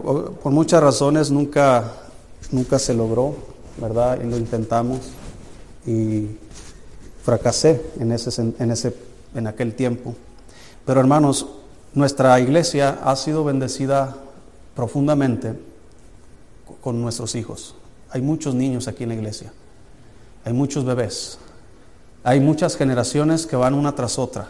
por muchas razones nunca, nunca se logró, ¿verdad? Y lo intentamos y fracasé en, ese, en, ese, en aquel tiempo. Pero hermanos, nuestra iglesia ha sido bendecida profundamente con nuestros hijos. Hay muchos niños aquí en la iglesia, hay muchos bebés, hay muchas generaciones que van una tras otra.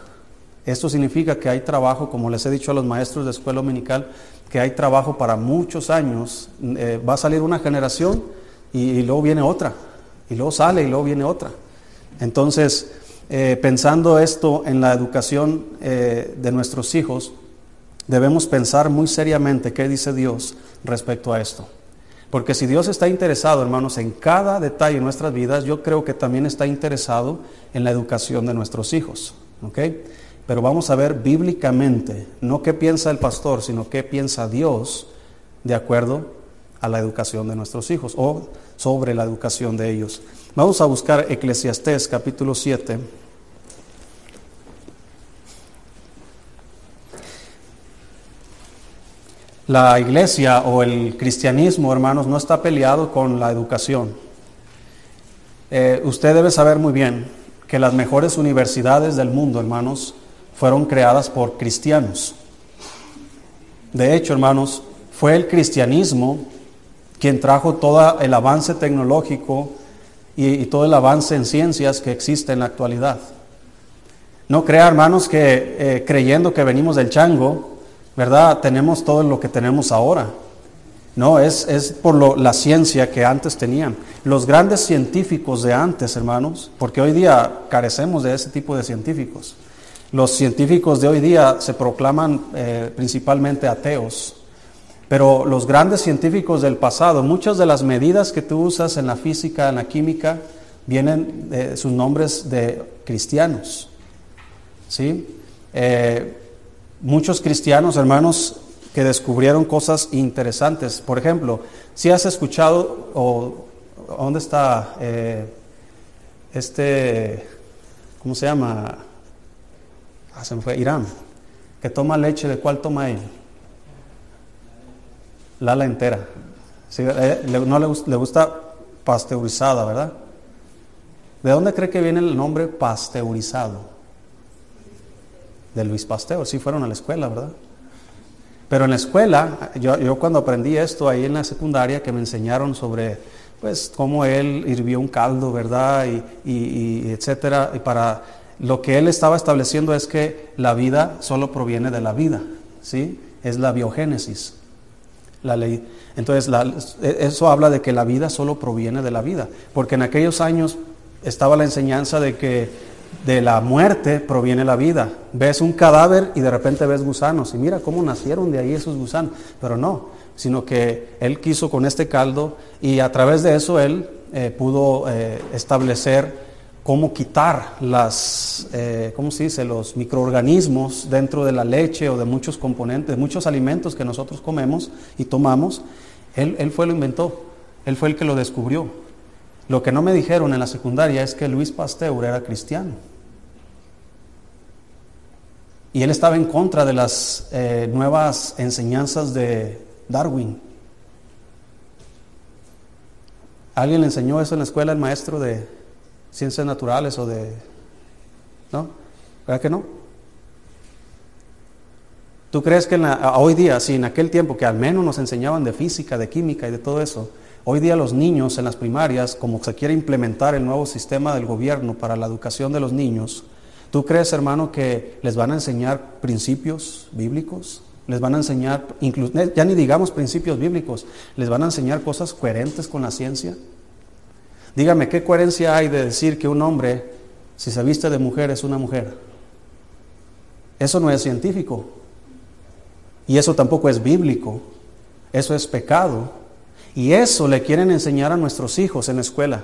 Esto significa que hay trabajo, como les he dicho a los maestros de escuela dominical, que hay trabajo para muchos años. Eh, va a salir una generación y, luego viene otra, y luego sale y luego viene otra. Entonces, eh, pensando esto en la educación eh, de nuestros hijos, debemos pensar muy seriamente qué dice Dios respecto a esto. Porque si Dios está interesado, hermanos, en cada detalle de nuestras vidas, yo creo que también está interesado en la educación de nuestros hijos. ¿ok? Pero vamos a ver bíblicamente, no qué piensa el pastor, sino qué piensa Dios de acuerdo a la educación de nuestros hijos o sobre la educación de ellos. Vamos a buscar Eclesiastés capítulo 7. La iglesia o el cristianismo, hermanos, no está peleado con la educación. Eh, usted debe saber muy bien que las mejores universidades del mundo, hermanos, fueron creadas por cristianos. De hecho, hermanos, fue el cristianismo quien trajo todo el avance tecnológico y, todo el avance en ciencias que existe en la actualidad. No crea, hermanos, que eh, creyendo que venimos del chango, ¿verdad? Tenemos todo lo que tenemos ahora. No, es, es por la ciencia que antes tenían. Los grandes científicos de antes, hermanos, porque hoy día carecemos de ese tipo de científicos. Los científicos de hoy día se proclaman eh, principalmente ateos, pero los grandes científicos del pasado, muchas de las medidas que tú usas en la física, en la química, vienen de sus nombres de cristianos. ¿Sí? Eh, muchos cristianos, hermanos, que descubrieron cosas interesantes. Por ejemplo, si has escuchado, o ¿dónde está eh, este, ¿cómo se llama? Ah, se me fue, Irán, que toma leche, ¿de cuál toma él? Lala entera. Eh, no le, le gusta pasteurizada, ¿verdad? ¿De dónde cree que viene el nombre pasteurizado? de Luis Pasteur, sí fueron a la escuela, ¿verdad? Pero en la escuela, yo, yo cuando aprendí esto ahí en la secundaria, que me enseñaron sobre, pues, cómo él hirvió un caldo, ¿verdad? Y, y, etcétera, y para lo que él estaba estableciendo es que la vida solo proviene de la vida, ¿sí? Es la biogénesis, la ley. Entonces, eso habla de que la vida solo proviene de la vida, porque en aquellos años estaba la enseñanza de que de la muerte proviene la vida. Ves un cadáver y de repente ves gusanos. Y mira cómo nacieron de ahí esos gusanos. Pero no, sino que él quiso con este caldo y a través de eso él eh, pudo eh, establecer cómo quitar las, eh, ¿cómo se dice?, los microorganismos dentro de la leche o de muchos componentes, muchos alimentos que nosotros comemos y tomamos. Él, fue lo inventó, él fue el que lo descubrió. Lo que no me dijeron en la secundaria es que Luis Pasteur era cristiano. Y él estaba en contra de las eh, nuevas enseñanzas de Darwin. ¿Alguien le enseñó eso en la escuela, el maestro de ciencias naturales o de... ¿No? ¿Verdad que no? ¿Tú crees que hoy día, sí, en aquel tiempo que al menos nos enseñaban de física, de química y de todo eso, Hoy día los niños en las primarias, como se quiere implementar el nuevo sistema del gobierno para la educación de los niños, ¿tú crees, hermano, que les van a enseñar principios bíblicos? Les van a enseñar, ya ni digamos principios bíblicos, les van a enseñar cosas coherentes con la ciencia. Dígame, ¿qué coherencia hay de decir que un hombre, si se viste de mujer, es una mujer? Eso no es científico. Y eso tampoco es bíblico. Eso es pecado. Y eso le quieren enseñar a nuestros hijos en la escuela.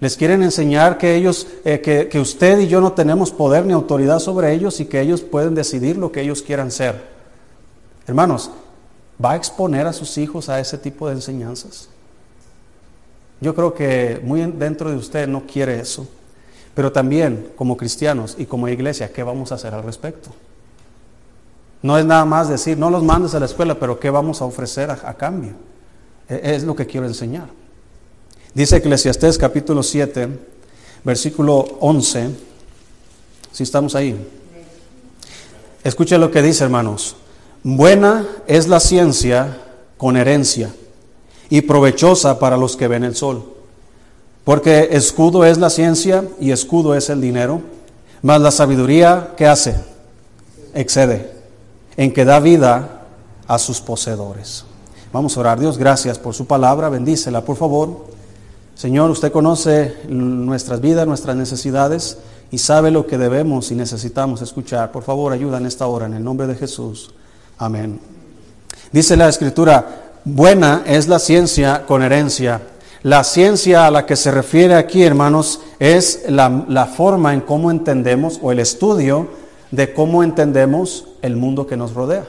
Les quieren enseñar que ellos, eh, que, que usted y yo no tenemos poder ni autoridad sobre ellos y que ellos pueden decidir lo que ellos quieran ser. Hermanos, ¿va a exponer a sus hijos a ese tipo de enseñanzas? Yo creo que muy dentro de usted no quiere eso. Pero también como cristianos y como iglesia, ¿qué vamos a hacer al respecto? No es nada más decir, no los mandes a la escuela, pero ¿qué vamos a ofrecer a, cambio? E, es lo que quiero enseñar. Dice Eclesiastés capítulo 7, versículo 11, si estamos ahí. Escuche lo que dice, hermanos. Buena es la ciencia con herencia y provechosa para los que ven el sol. Porque escudo es la ciencia y escudo es el dinero, mas la sabiduría, ¿qué hace? Excede, en que da vida a sus poseedores. Vamos a orar. Dios, gracias por su palabra, bendícela, por favor. Señor, usted conoce nuestras vidas, nuestras necesidades y sabe lo que debemos y necesitamos escuchar. Por favor, ayuda en esta hora, en el nombre de Jesús. Amén. Dice la Escritura, buena es la ciencia con herencia. La ciencia a la que se refiere aquí, hermanos, es la, forma en cómo entendemos o el estudio de cómo entendemos el mundo que nos rodea.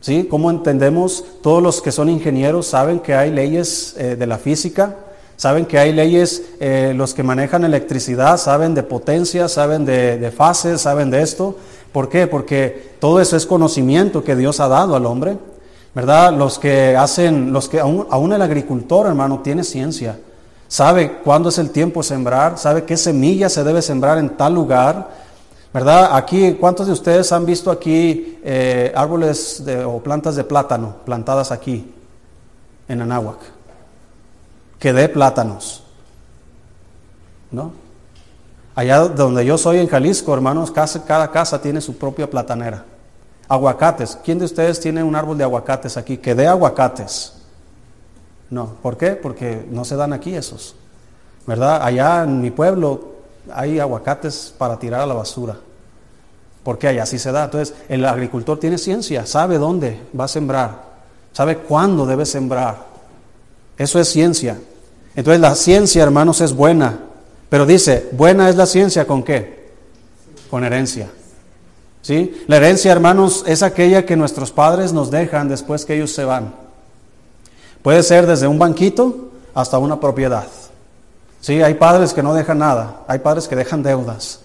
¿Sí? ¿Cómo entendemos? Todos los que son ingenieros saben que hay leyes eh, de la física, saben que hay leyes, eh, los que manejan electricidad saben de potencia, saben de, de fases, saben de esto. ¿Por qué? Porque todo eso es conocimiento que Dios ha dado al hombre. ¿Verdad? Los que hacen, los que aún, el agricultor, hermano, tiene ciencia. Sabe cuándo es el tiempo de sembrar, sabe qué semilla se debe sembrar en tal lugar. ¿Verdad? Aquí, ¿cuántos de ustedes han visto aquí eh, árboles o plantas de plátano plantadas aquí en Anáhuac? Que dé plátanos. ¿No? Allá donde yo soy en Jalisco, hermanos, cada casa tiene su propia platanera. Aguacates. ¿Quién de ustedes tiene un árbol de aguacates aquí? Que dé aguacates. No. ¿Por qué? Porque no se dan aquí esos. ¿Verdad? Allá en mi pueblo hay aguacates para tirar a la basura. Porque allá sí se da. Entonces, el agricultor tiene ciencia, sabe dónde va a sembrar, sabe cuándo debe sembrar. Eso es ciencia. Entonces, la ciencia, hermanos, es buena. Pero dice, buena es la ciencia con qué? Con herencia. ¿Sí? La herencia, hermanos, es aquella que nuestros padres nos dejan después que ellos se van. Puede ser desde un banquito hasta una propiedad. Sí, hay padres que no dejan nada, hay padres que dejan deudas,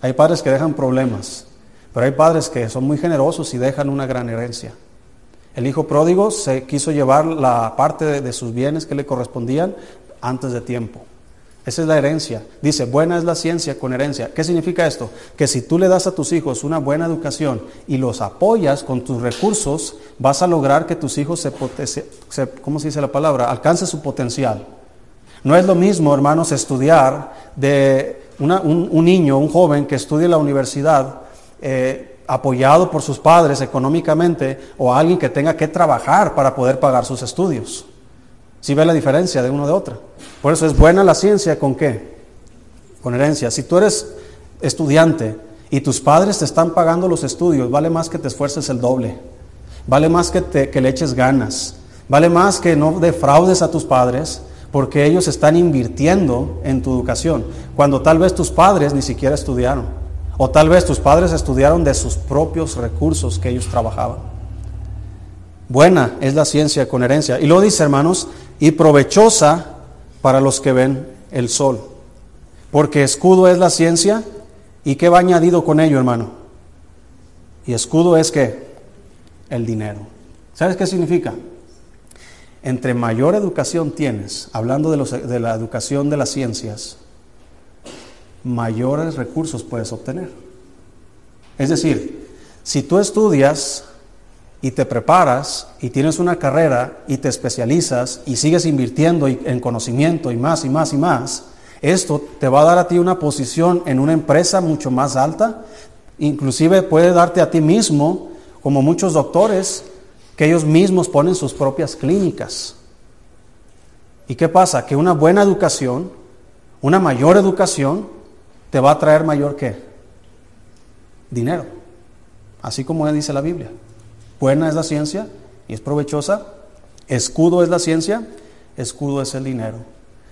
hay padres que dejan problemas, pero hay padres que son muy generosos y dejan una gran herencia. El hijo pródigo se quiso llevar la parte de sus bienes que le correspondían antes de tiempo. Esa es la herencia. Dice, buena es la ciencia con herencia. ¿Qué significa esto? Que si tú le das a tus hijos una buena educación y los apoyas con tus recursos, vas a lograr que tus hijos se, se ¿cómo se dice la palabra? Alcance su potencial. No es lo mismo, hermanos, estudiar de un, niño, un joven que estudie en la universidad, eh, apoyado por sus padres económicamente, o alguien que tenga que trabajar para poder pagar sus estudios. Si ve la diferencia de uno de otro. Por eso es buena la ciencia con qué? Con herencia. Si tú eres estudiante y tus padres te están pagando los estudios, vale más que te esfuerces el doble. Vale más que, te, que le eches ganas. Vale más que no defraudes a tus padres porque ellos están invirtiendo en tu educación. Cuando tal vez tus padres ni siquiera estudiaron. O tal vez tus padres estudiaron de sus propios recursos que ellos trabajaban. Buena es la ciencia con herencia. Y lo dice, hermanos, y provechosa para los que ven el sol. Porque escudo es la ciencia y ¿qué va añadido con ello, hermano? Y escudo es que el dinero. ¿Sabes qué significa? Entre mayor educación tienes, hablando de, de la educación de las ciencias, mayores recursos puedes obtener. Es decir, si tú estudias y te preparas y tienes una carrera y te especializas y sigues invirtiendo en conocimiento y más y más y más, esto te va a dar a ti una posición en una empresa mucho más alta, inclusive puede darte a ti mismo, como muchos doctores, que ellos mismos ponen sus propias clínicas. ¿Y qué pasa? Que una buena educación, una mayor educación, te va a traer mayor qué? Dinero. Así como dice la Biblia. Buena es la ciencia y es provechosa. Escudo es la ciencia, escudo es el dinero.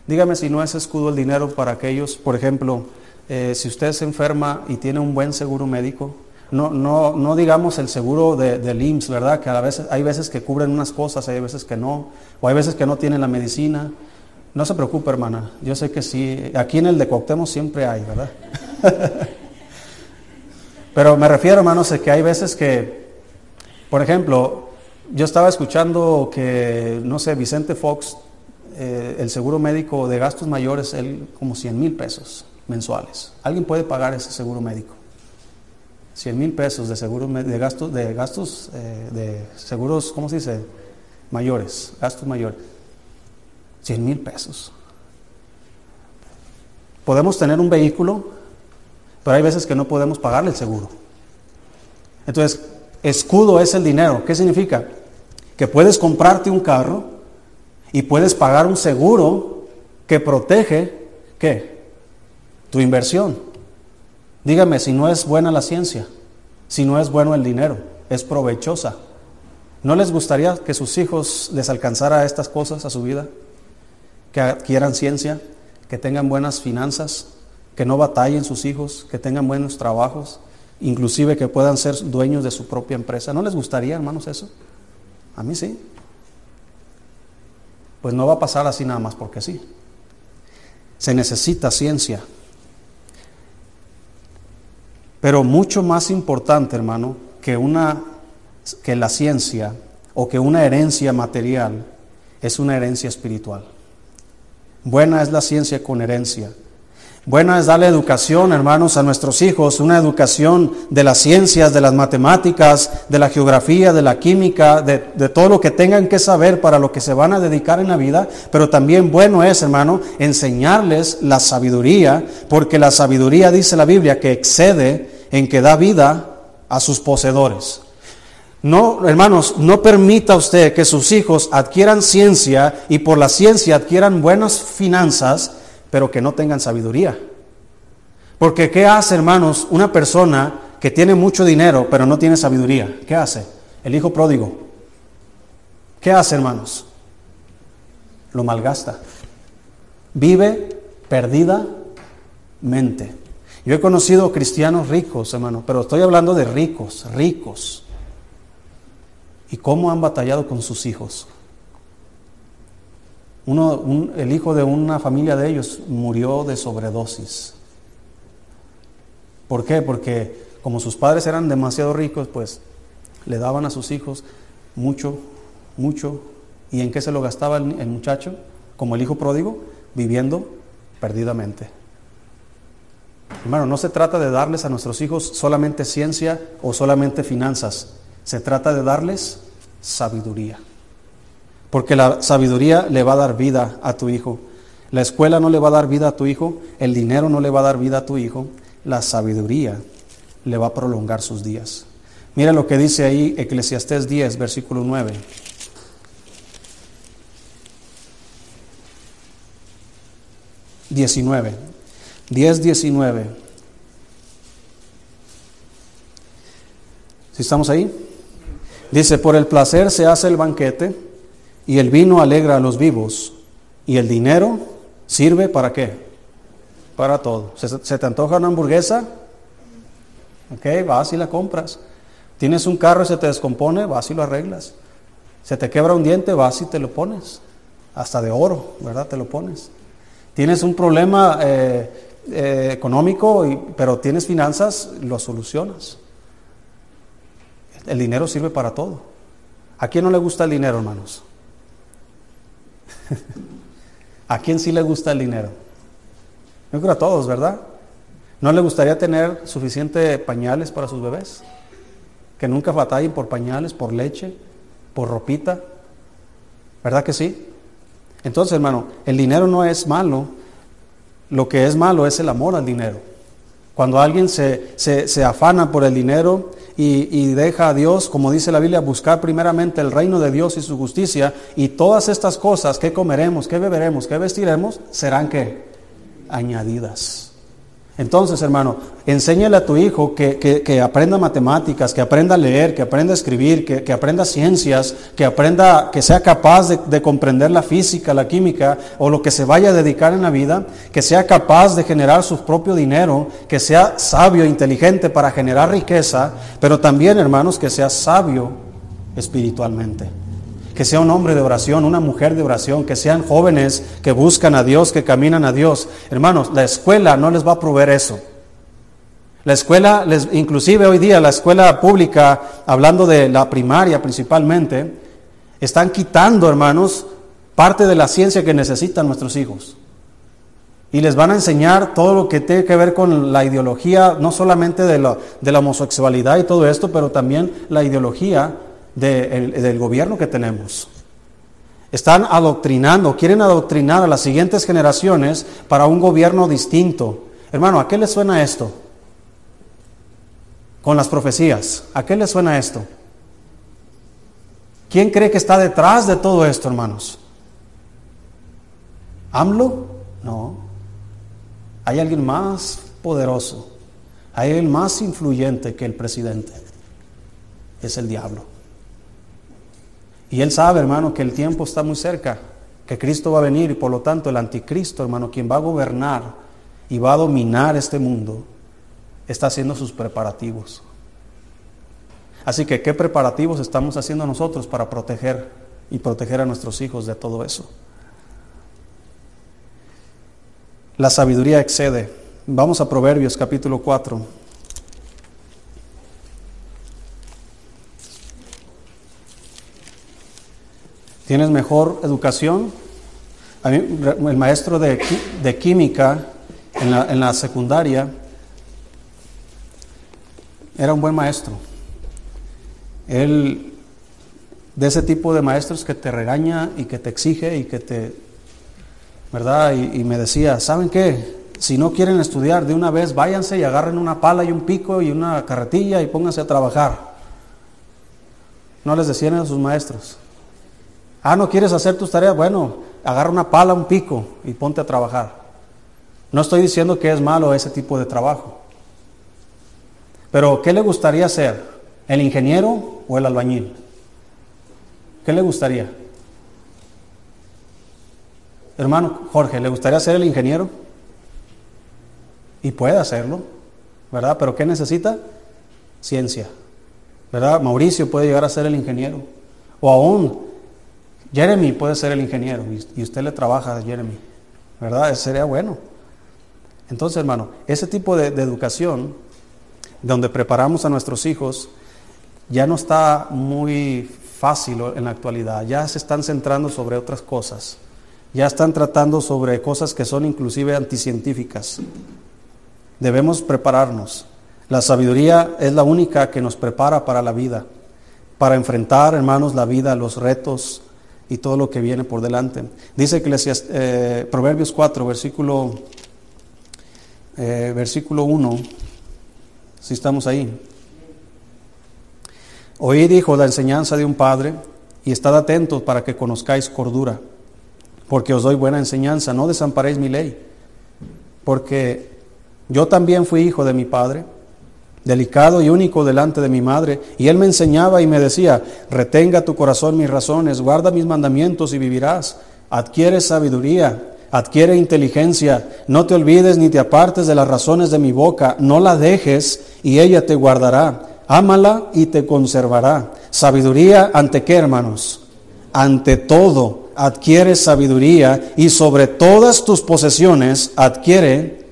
Dígame si no es escudo el dinero para aquellos, por ejemplo, eh, si usted se enferma y tiene un buen seguro médico, no, no, no digamos el seguro de, del IMSS, ¿verdad? Que a veces, hay veces que cubren unas cosas, hay veces que no, o hay veces que no tienen la medicina. No se preocupe, hermana, yo sé que sí, aquí en el de siempre hay, ¿verdad? Pero me refiero, hermanos, a que hay veces que, por ejemplo, yo estaba escuchando que, no sé, Vicente Fox, eh, el seguro médico de gastos mayores, él como 100 mil pesos mensuales. ¿Alguien puede pagar ese seguro médico? 100 mil pesos de seguro de gastos, de gastos, eh, de seguros, ¿cómo se dice? Mayores, gastos mayores. 100 mil pesos. Podemos tener un vehículo, pero hay veces que no podemos pagarle el seguro. Entonces, escudo es el dinero. ¿Qué significa? Que puedes comprarte un carro y puedes pagar un seguro que protege, ¿qué? Tu inversión. Dígame si no es buena la ciencia, si no es bueno el dinero, es provechosa. ¿No les gustaría que sus hijos les alcanzara estas cosas a su vida? Que adquieran ciencia, que tengan buenas finanzas, que no batallen sus hijos, que tengan buenos trabajos, inclusive que puedan ser dueños de su propia empresa. ¿No les gustaría, hermanos, eso? A mí sí. Pues no va a pasar así nada más porque sí. Se necesita ciencia. Pero mucho más importante, hermano, que una que la ciencia o que una herencia material es una herencia espiritual. Buena es la ciencia con herencia. Buena es darle educación, hermanos, a nuestros hijos, una educación de las ciencias, de las matemáticas, de la geografía, de la química, de, todo lo que tengan que saber para lo que se van a dedicar en la vida. Pero también bueno es, hermano, enseñarles la sabiduría, porque la sabiduría, dice la Biblia, que excede en que da vida a sus poseedores. No, hermanos, no permita usted que sus hijos adquieran ciencia y por la ciencia adquieran buenas finanzas, pero que no tengan sabiduría. Porque ¿qué hace, hermanos, una persona que tiene mucho dinero pero no tiene sabiduría? ¿Qué hace? El hijo pródigo. ¿Qué hace, hermanos? Lo malgasta. Vive perdidamente. Yo he conocido cristianos ricos, hermano, pero estoy hablando de ricos, ricos y cómo han batallado con sus hijos. Uno, el hijo de una familia de ellos murió de sobredosis. ¿Por qué? Porque como sus padres eran demasiado ricos, pues le daban a sus hijos mucho, mucho. ¿Y en qué se lo gastaba el, el muchacho? Como el hijo pródigo, viviendo perdidamente. Hermano, no se trata de darles a nuestros hijos solamente ciencia o solamente finanzas. Se trata de darles sabiduría. Porque la sabiduría le va a dar vida a tu hijo. La escuela no le va a dar vida a tu hijo, el dinero no le va a dar vida a tu hijo, la sabiduría le va a prolongar sus días. Mira lo que dice ahí Eclesiastés 10, versículo 9. Diecinueve. Diez, diecinueve. ¿Si estamos ahí? Dice, por el placer se hace el banquete y el vino alegra a los vivos y el dinero sirve para qué? Para todo. ¿Se, te antoja una hamburguesa? Ok, vas y la compras. Tienes un carro y se te descompone, vas y lo arreglas. Se te quebra un diente, vas y te lo pones. Hasta de oro, ¿verdad? Te lo pones. Tienes un problema eh, eh, económico, pero tienes finanzas, lo solucionas. El dinero sirve para todo. ¿A quién no le gusta el dinero, hermanos? ¿A quién sí le gusta el dinero? Yo creo a todos, ¿verdad? ¿No le gustaría tener suficiente pañales para sus bebés? Que nunca batallen por pañales, por leche, por ropita. ¿Verdad que sí? Entonces, hermano, el dinero no es malo. Lo que es malo es el amor al dinero. Cuando alguien se, se afana por el dinero y, deja a Dios, como dice la Biblia, buscar primeramente el reino de Dios y su justicia, y todas estas cosas, que comeremos, que beberemos, que vestiremos, serán que añadidas. Entonces, hermano, enséñale a tu hijo que, aprenda matemáticas, que aprenda a leer, que aprenda a escribir, que, aprenda ciencias, que aprenda, que sea capaz de, de, comprender la física, la química o lo que se vaya a dedicar en la vida, que sea capaz de generar su propio dinero, que sea sabio e inteligente para generar riqueza, pero también, hermanos, que sea sabio espiritualmente que sea un hombre de oración, una mujer de oración, que sean jóvenes que buscan a Dios, que caminan a Dios. Hermanos, la escuela no les va a proveer eso. La escuela, inclusive hoy día la escuela pública, hablando de la primaria principalmente, están quitando, hermanos, parte de la ciencia que necesitan nuestros hijos. Y les van a enseñar todo lo que tiene que ver con la ideología, no solamente de la, de la homosexualidad y todo esto, pero también la ideología de- el- del gobierno que tenemos. Están adoctrinando, quieren adoctrinar a las siguientes generaciones para un gobierno distinto. Hermano, ¿a qué le suena esto? Con las profecías. ¿A qué le suena esto? ¿Quién cree que está detrás de todo esto, hermanos? ¿AMLO? No. Hay alguien más poderoso. Hay alguien más influyente que el presidente. Es el diablo. Y él sabe, hermano, que el tiempo está muy cerca, que Cristo va a venir y por lo tanto el anticristo, hermano, quien va a gobernar y va a dominar este mundo, está haciendo sus preparativos. Así que, ¿qué preparativos estamos haciendo nosotros para proteger y proteger a nuestros hijos de todo eso? La sabiduría excede. Vamos a Proverbios capítulo 4. ¿Tienes mejor educación? A el maestro de, química en la, en la secundaria era un buen maestro. Él, de ese tipo de maestros que te regaña y que te exige y que te, ¿verdad? Y, y me decía, ¿saben qué? Si no quieren estudiar de una vez, váyanse y agarren una pala y un pico y una carretilla y pónganse a trabajar. No les decían a sus maestros. Ah, ¿no quieres hacer tus tareas? Bueno, agarra una pala, un pico y ponte a trabajar. No estoy diciendo que es malo ese tipo de trabajo. Pero, ¿qué le gustaría hacer? ¿El ingeniero o el albañil? ¿Qué le gustaría? Hermano Jorge, ¿le gustaría ser el ingeniero? Y puede hacerlo, ¿verdad? Pero ¿qué necesita? Ciencia, ¿verdad? Mauricio puede llegar a ser el ingeniero. O aún Jeremy puede ser el ingeniero y, usted le trabaja a Jeremy, ¿verdad? Sería bueno. Entonces, hermano, ese tipo de, de educación, donde preparamos a nuestros hijos, ya no está muy fácil en la actualidad, ya se están centrando sobre otras cosas, ya están tratando sobre cosas que son inclusive anticientíficas. Debemos prepararnos. La sabiduría es la única que nos prepara para la vida, para enfrentar, hermanos, la vida, los retos y todo lo que viene por delante. Dice Eclesiast- eh, Proverbios 4, versículo, eh, versículo 1, si estamos ahí. Oíd, hijo, la enseñanza de un padre y estad atentos para que conozcáis cordura, porque os doy buena enseñanza, no desamparéis mi ley, porque yo también fui hijo de mi padre, delicado y único delante de mi madre, y él me enseñaba y me decía, retenga tu corazón mis razones, guarda mis mandamientos y vivirás, adquiere sabiduría, adquiere inteligencia, no te olvides ni te apartes de las razones de mi boca, no la dejes y ella te guardará, ámala y te conservará. Sabiduría ante qué, hermanos? Ante todo, adquiere sabiduría y sobre todas tus posesiones adquiere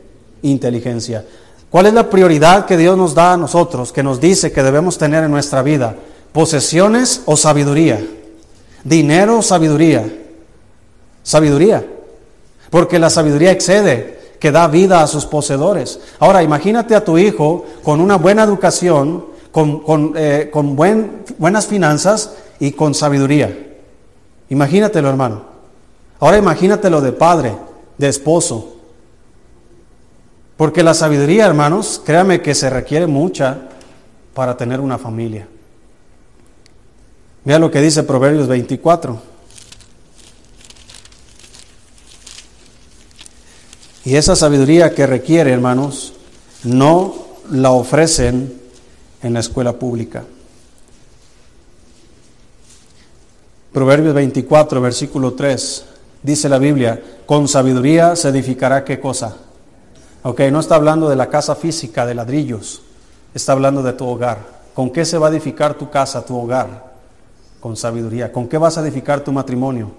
inteligencia. ¿Cuál es la prioridad que Dios nos da a nosotros, que nos dice que debemos tener en nuestra vida? ¿Posesiones o sabiduría? ¿Dinero o sabiduría? Sabiduría. Porque la sabiduría excede, que da vida a sus poseedores. Ahora, imagínate a tu hijo con una buena educación, con, con, eh, con buen, buenas finanzas y con sabiduría. Imagínatelo, hermano. Ahora imagínatelo de padre, de esposo. Porque la sabiduría, hermanos, créame que se requiere mucha para tener una familia. Vea lo que dice Proverbios 24. Y esa sabiduría que requiere, hermanos, no la ofrecen en la escuela pública. Proverbios 24, versículo 3, dice la Biblia, con sabiduría se edificará qué cosa. Ok, no está hablando de la casa física de ladrillos, está hablando de tu hogar. ¿Con qué se va a edificar tu casa, tu hogar? Con sabiduría. ¿Con qué vas a edificar tu matrimonio?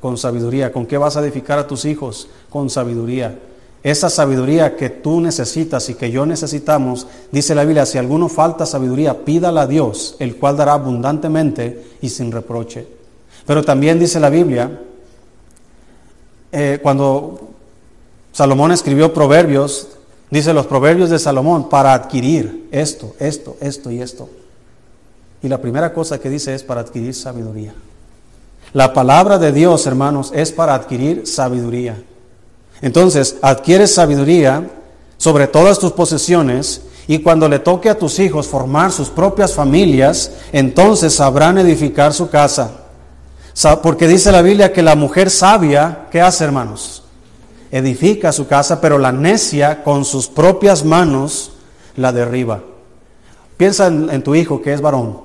Con sabiduría. ¿Con qué vas a edificar a tus hijos? Con sabiduría. esa sabiduría que tú necesitas y que yo necesitamos, dice la Biblia, si alguno falta sabiduría, pídala a Dios, el cual dará abundantemente y sin reproche. Pero también dice la Biblia, eh, cuando Salomón escribió proverbios, dice los proverbios de Salomón, para adquirir esto, esto, esto y esto. Y la primera cosa que dice es para adquirir sabiduría. La palabra de Dios, hermanos, es para adquirir sabiduría. Entonces, adquieres sabiduría sobre todas tus posesiones y cuando le toque a tus hijos formar sus propias familias, entonces sabrán edificar su casa. Porque dice la Biblia que la mujer sabia, ¿qué hace, hermanos? Edifica su casa, pero la necia con sus propias manos la derriba. Piensa en, tu hijo que es varón,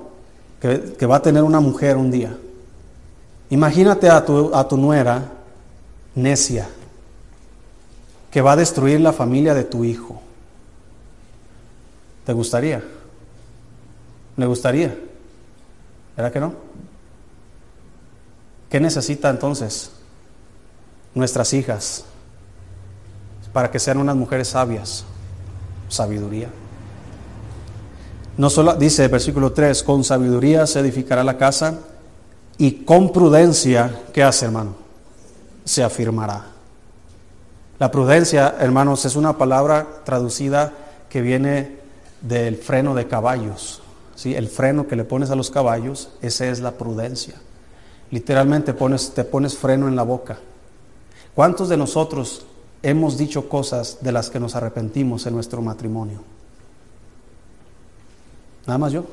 que, va a tener una mujer un día. Imagínate a tu, a tu nuera necia, que va a destruir la familia de tu hijo. ¿Te gustaría? ¿Le gustaría? ¿Verdad que no? ¿Qué necesita entonces nuestras hijas para que sean unas mujeres sabias? Sabiduría. No solo dice el versículo 3, con sabiduría se edificará la casa y con prudencia, ¿qué hace hermano? Se afirmará. La prudencia, hermanos, es una palabra traducida que viene del freno de caballos. ¿sí? El freno que le pones a los caballos, esa es la prudencia. Literalmente pones, te pones freno en la boca. ¿Cuántos de nosotros hemos dicho cosas de las que nos arrepentimos en nuestro matrimonio? Nada más yo.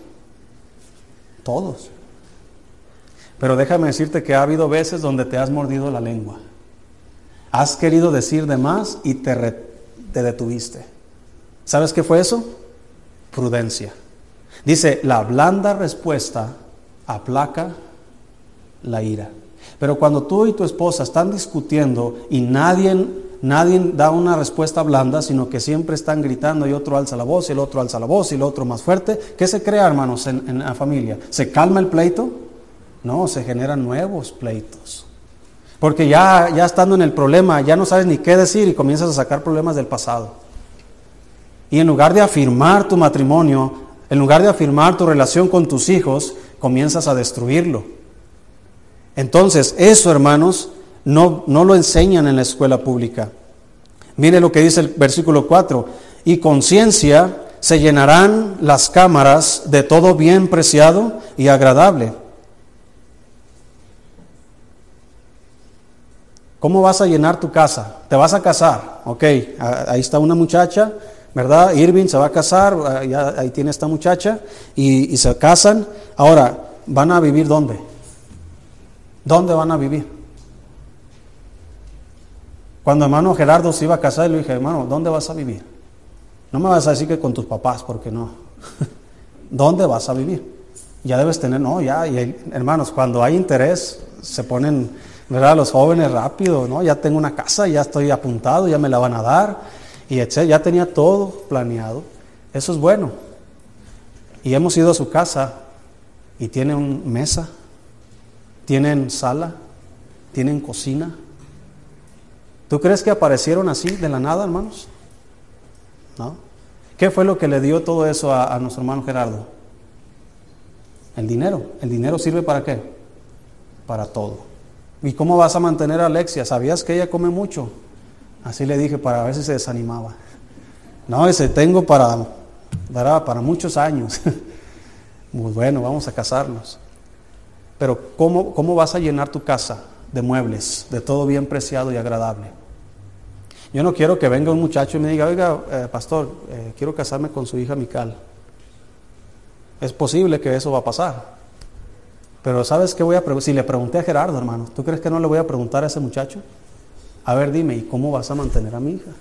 Todos. Pero déjame decirte que ha habido veces donde te has mordido la lengua. Has querido decir de más y te, te detuviste. ¿Sabes qué fue eso? Prudencia. Dice, la blanda respuesta aplaca la ira. Pero cuando tú y tu esposa están discutiendo y nadie, nadie da una respuesta blanda, sino que siempre están gritando y otro alza la voz y el otro alza la voz y el otro más fuerte, ¿qué se crea, hermanos, en, en la familia? ¿Se calma el pleito? No, se generan nuevos pleitos. Porque ya, ya estando en el problema, ya no sabes ni qué decir y comienzas a sacar problemas del pasado. Y en lugar de afirmar tu matrimonio, en lugar de afirmar tu relación con tus hijos, comienzas a destruirlo. Entonces, eso, hermanos, no, no lo enseñan en la escuela pública. Mire lo que dice el versículo 4. Y conciencia se llenarán las cámaras de todo bien preciado y agradable ¿Cómo vas a llenar tu casa? Te vas a casar, ok, ahí está una muchacha, ¿verdad? Irving se va a casar, ahí tiene esta muchacha, y, se casan. Ahora, ¿van a vivir dónde? ¿Dónde van a vivir? Cuando hermano Gerardo se iba a casar, le dije, hermano, ¿dónde vas a vivir? No me vas a decir que con tus papás, porque no. ¿Dónde vas a vivir? Ya debes tener, no, ya, hermanos, cuando hay interés, se ponen ¿verdad? Los jóvenes rápido, ¿no? Ya tengo una casa, ya estoy apuntado, ya me la van a dar, y etc. Ya tenía todo planeado. Eso es bueno. Y hemos ido a su casa y tienen mesa, tienen sala, tienen cocina. ¿Tú crees que aparecieron así de la nada, hermanos? ¿No? ¿Qué fue lo que le dio todo eso a, nuestro hermano Gerardo? El dinero. ¿El dinero sirve para qué? Para todo. ¿Y cómo vas a mantener a Alexia? ¿Sabías que ella come mucho? Así le dije para ver si se desanimaba. No, ese tengo para, para muchos años. Muy bueno, vamos a casarnos. Pero ¿cómo, ¿cómo vas a llenar tu casa de muebles, de todo bien preciado y agradable? Yo no quiero que venga un muchacho y me diga, oiga, eh, pastor, eh, quiero casarme con su hija Mical. Es posible que eso va a pasar. Pero ¿sabes qué voy a preguntar? Si le pregunté a Gerardo, hermano, ¿tú crees que no le voy a preguntar a ese muchacho? A ver, dime, ¿y cómo vas a mantener a mi hija?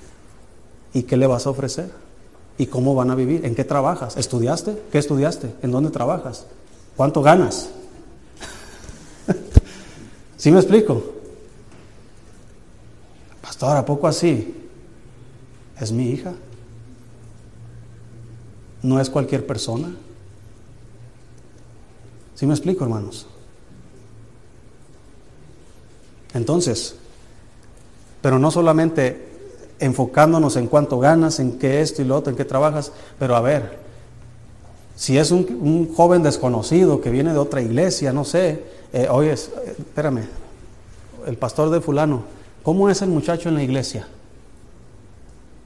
¿Y qué le vas a ofrecer? ¿Y cómo van a vivir? ¿En qué trabajas? ¿Estudiaste? ¿Qué estudiaste? ¿En dónde trabajas? ¿Cuánto ganas? ¿Sí me explico? Pastor, ¿a poco así? Es mi hija. No es cualquier persona. ¿Sí me explico, hermanos? Entonces, pero no solamente enfocándonos en cuánto ganas, en qué esto y lo otro, en qué trabajas, pero a ver, si es un, joven desconocido que viene de otra iglesia, no sé, eh, oye, espérame, el pastor de fulano, ¿cómo es el muchacho en la iglesia?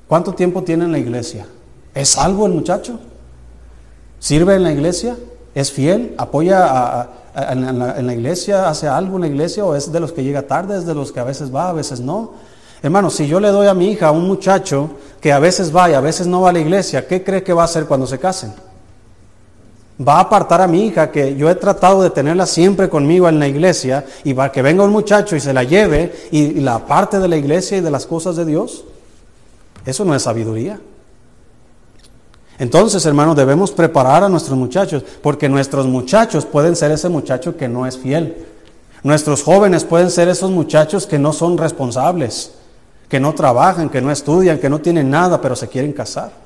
¿Cuánto tiempo tiene en la iglesia? ¿Es algo el muchacho? ¿Sirve en la iglesia? ¿Es fiel? ¿Apoya en, la, en, la, iglesia? ¿Hace algo en la iglesia? ¿O es de los que llega tarde? ¿Es de los que a veces va, a veces no? Hermano, si yo le doy a mi hija a un muchacho que a veces va y a veces no va a la iglesia, ¿qué cree que va a hacer cuando se casen? Va a apartar a mi hija que yo he tratado de tenerla siempre conmigo en la iglesia y va que venga un muchacho y se la lleve y la aparte de la iglesia y de las cosas de Dios. Eso no es sabiduría. Entonces, hermanos, debemos preparar a nuestros muchachos, porque nuestros muchachos pueden ser ese muchacho que no es fiel. Nuestros jóvenes pueden ser esos muchachos que no son responsables, que no trabajan, que no estudian, que no tienen nada, pero se quieren casar.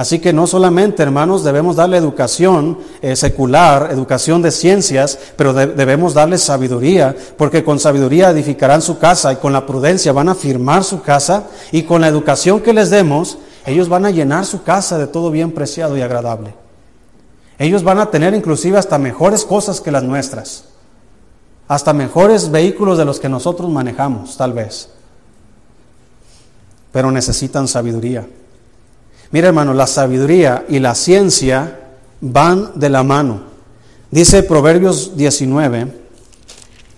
Así que no solamente, hermanos, debemos darle educación eh, secular, educación de ciencias, pero debemos darle sabiduría, porque con sabiduría edificarán su casa y con la prudencia van a firmar su casa y con la educación que les demos, ellos van a llenar su casa de todo bien preciado y agradable. Ellos van a tener inclusive hasta mejores cosas que las nuestras, hasta mejores vehículos de los que nosotros manejamos, tal vez. Pero necesitan sabiduría. Mira hermano, la sabiduría y la ciencia van de la mano. Dice Proverbios 19,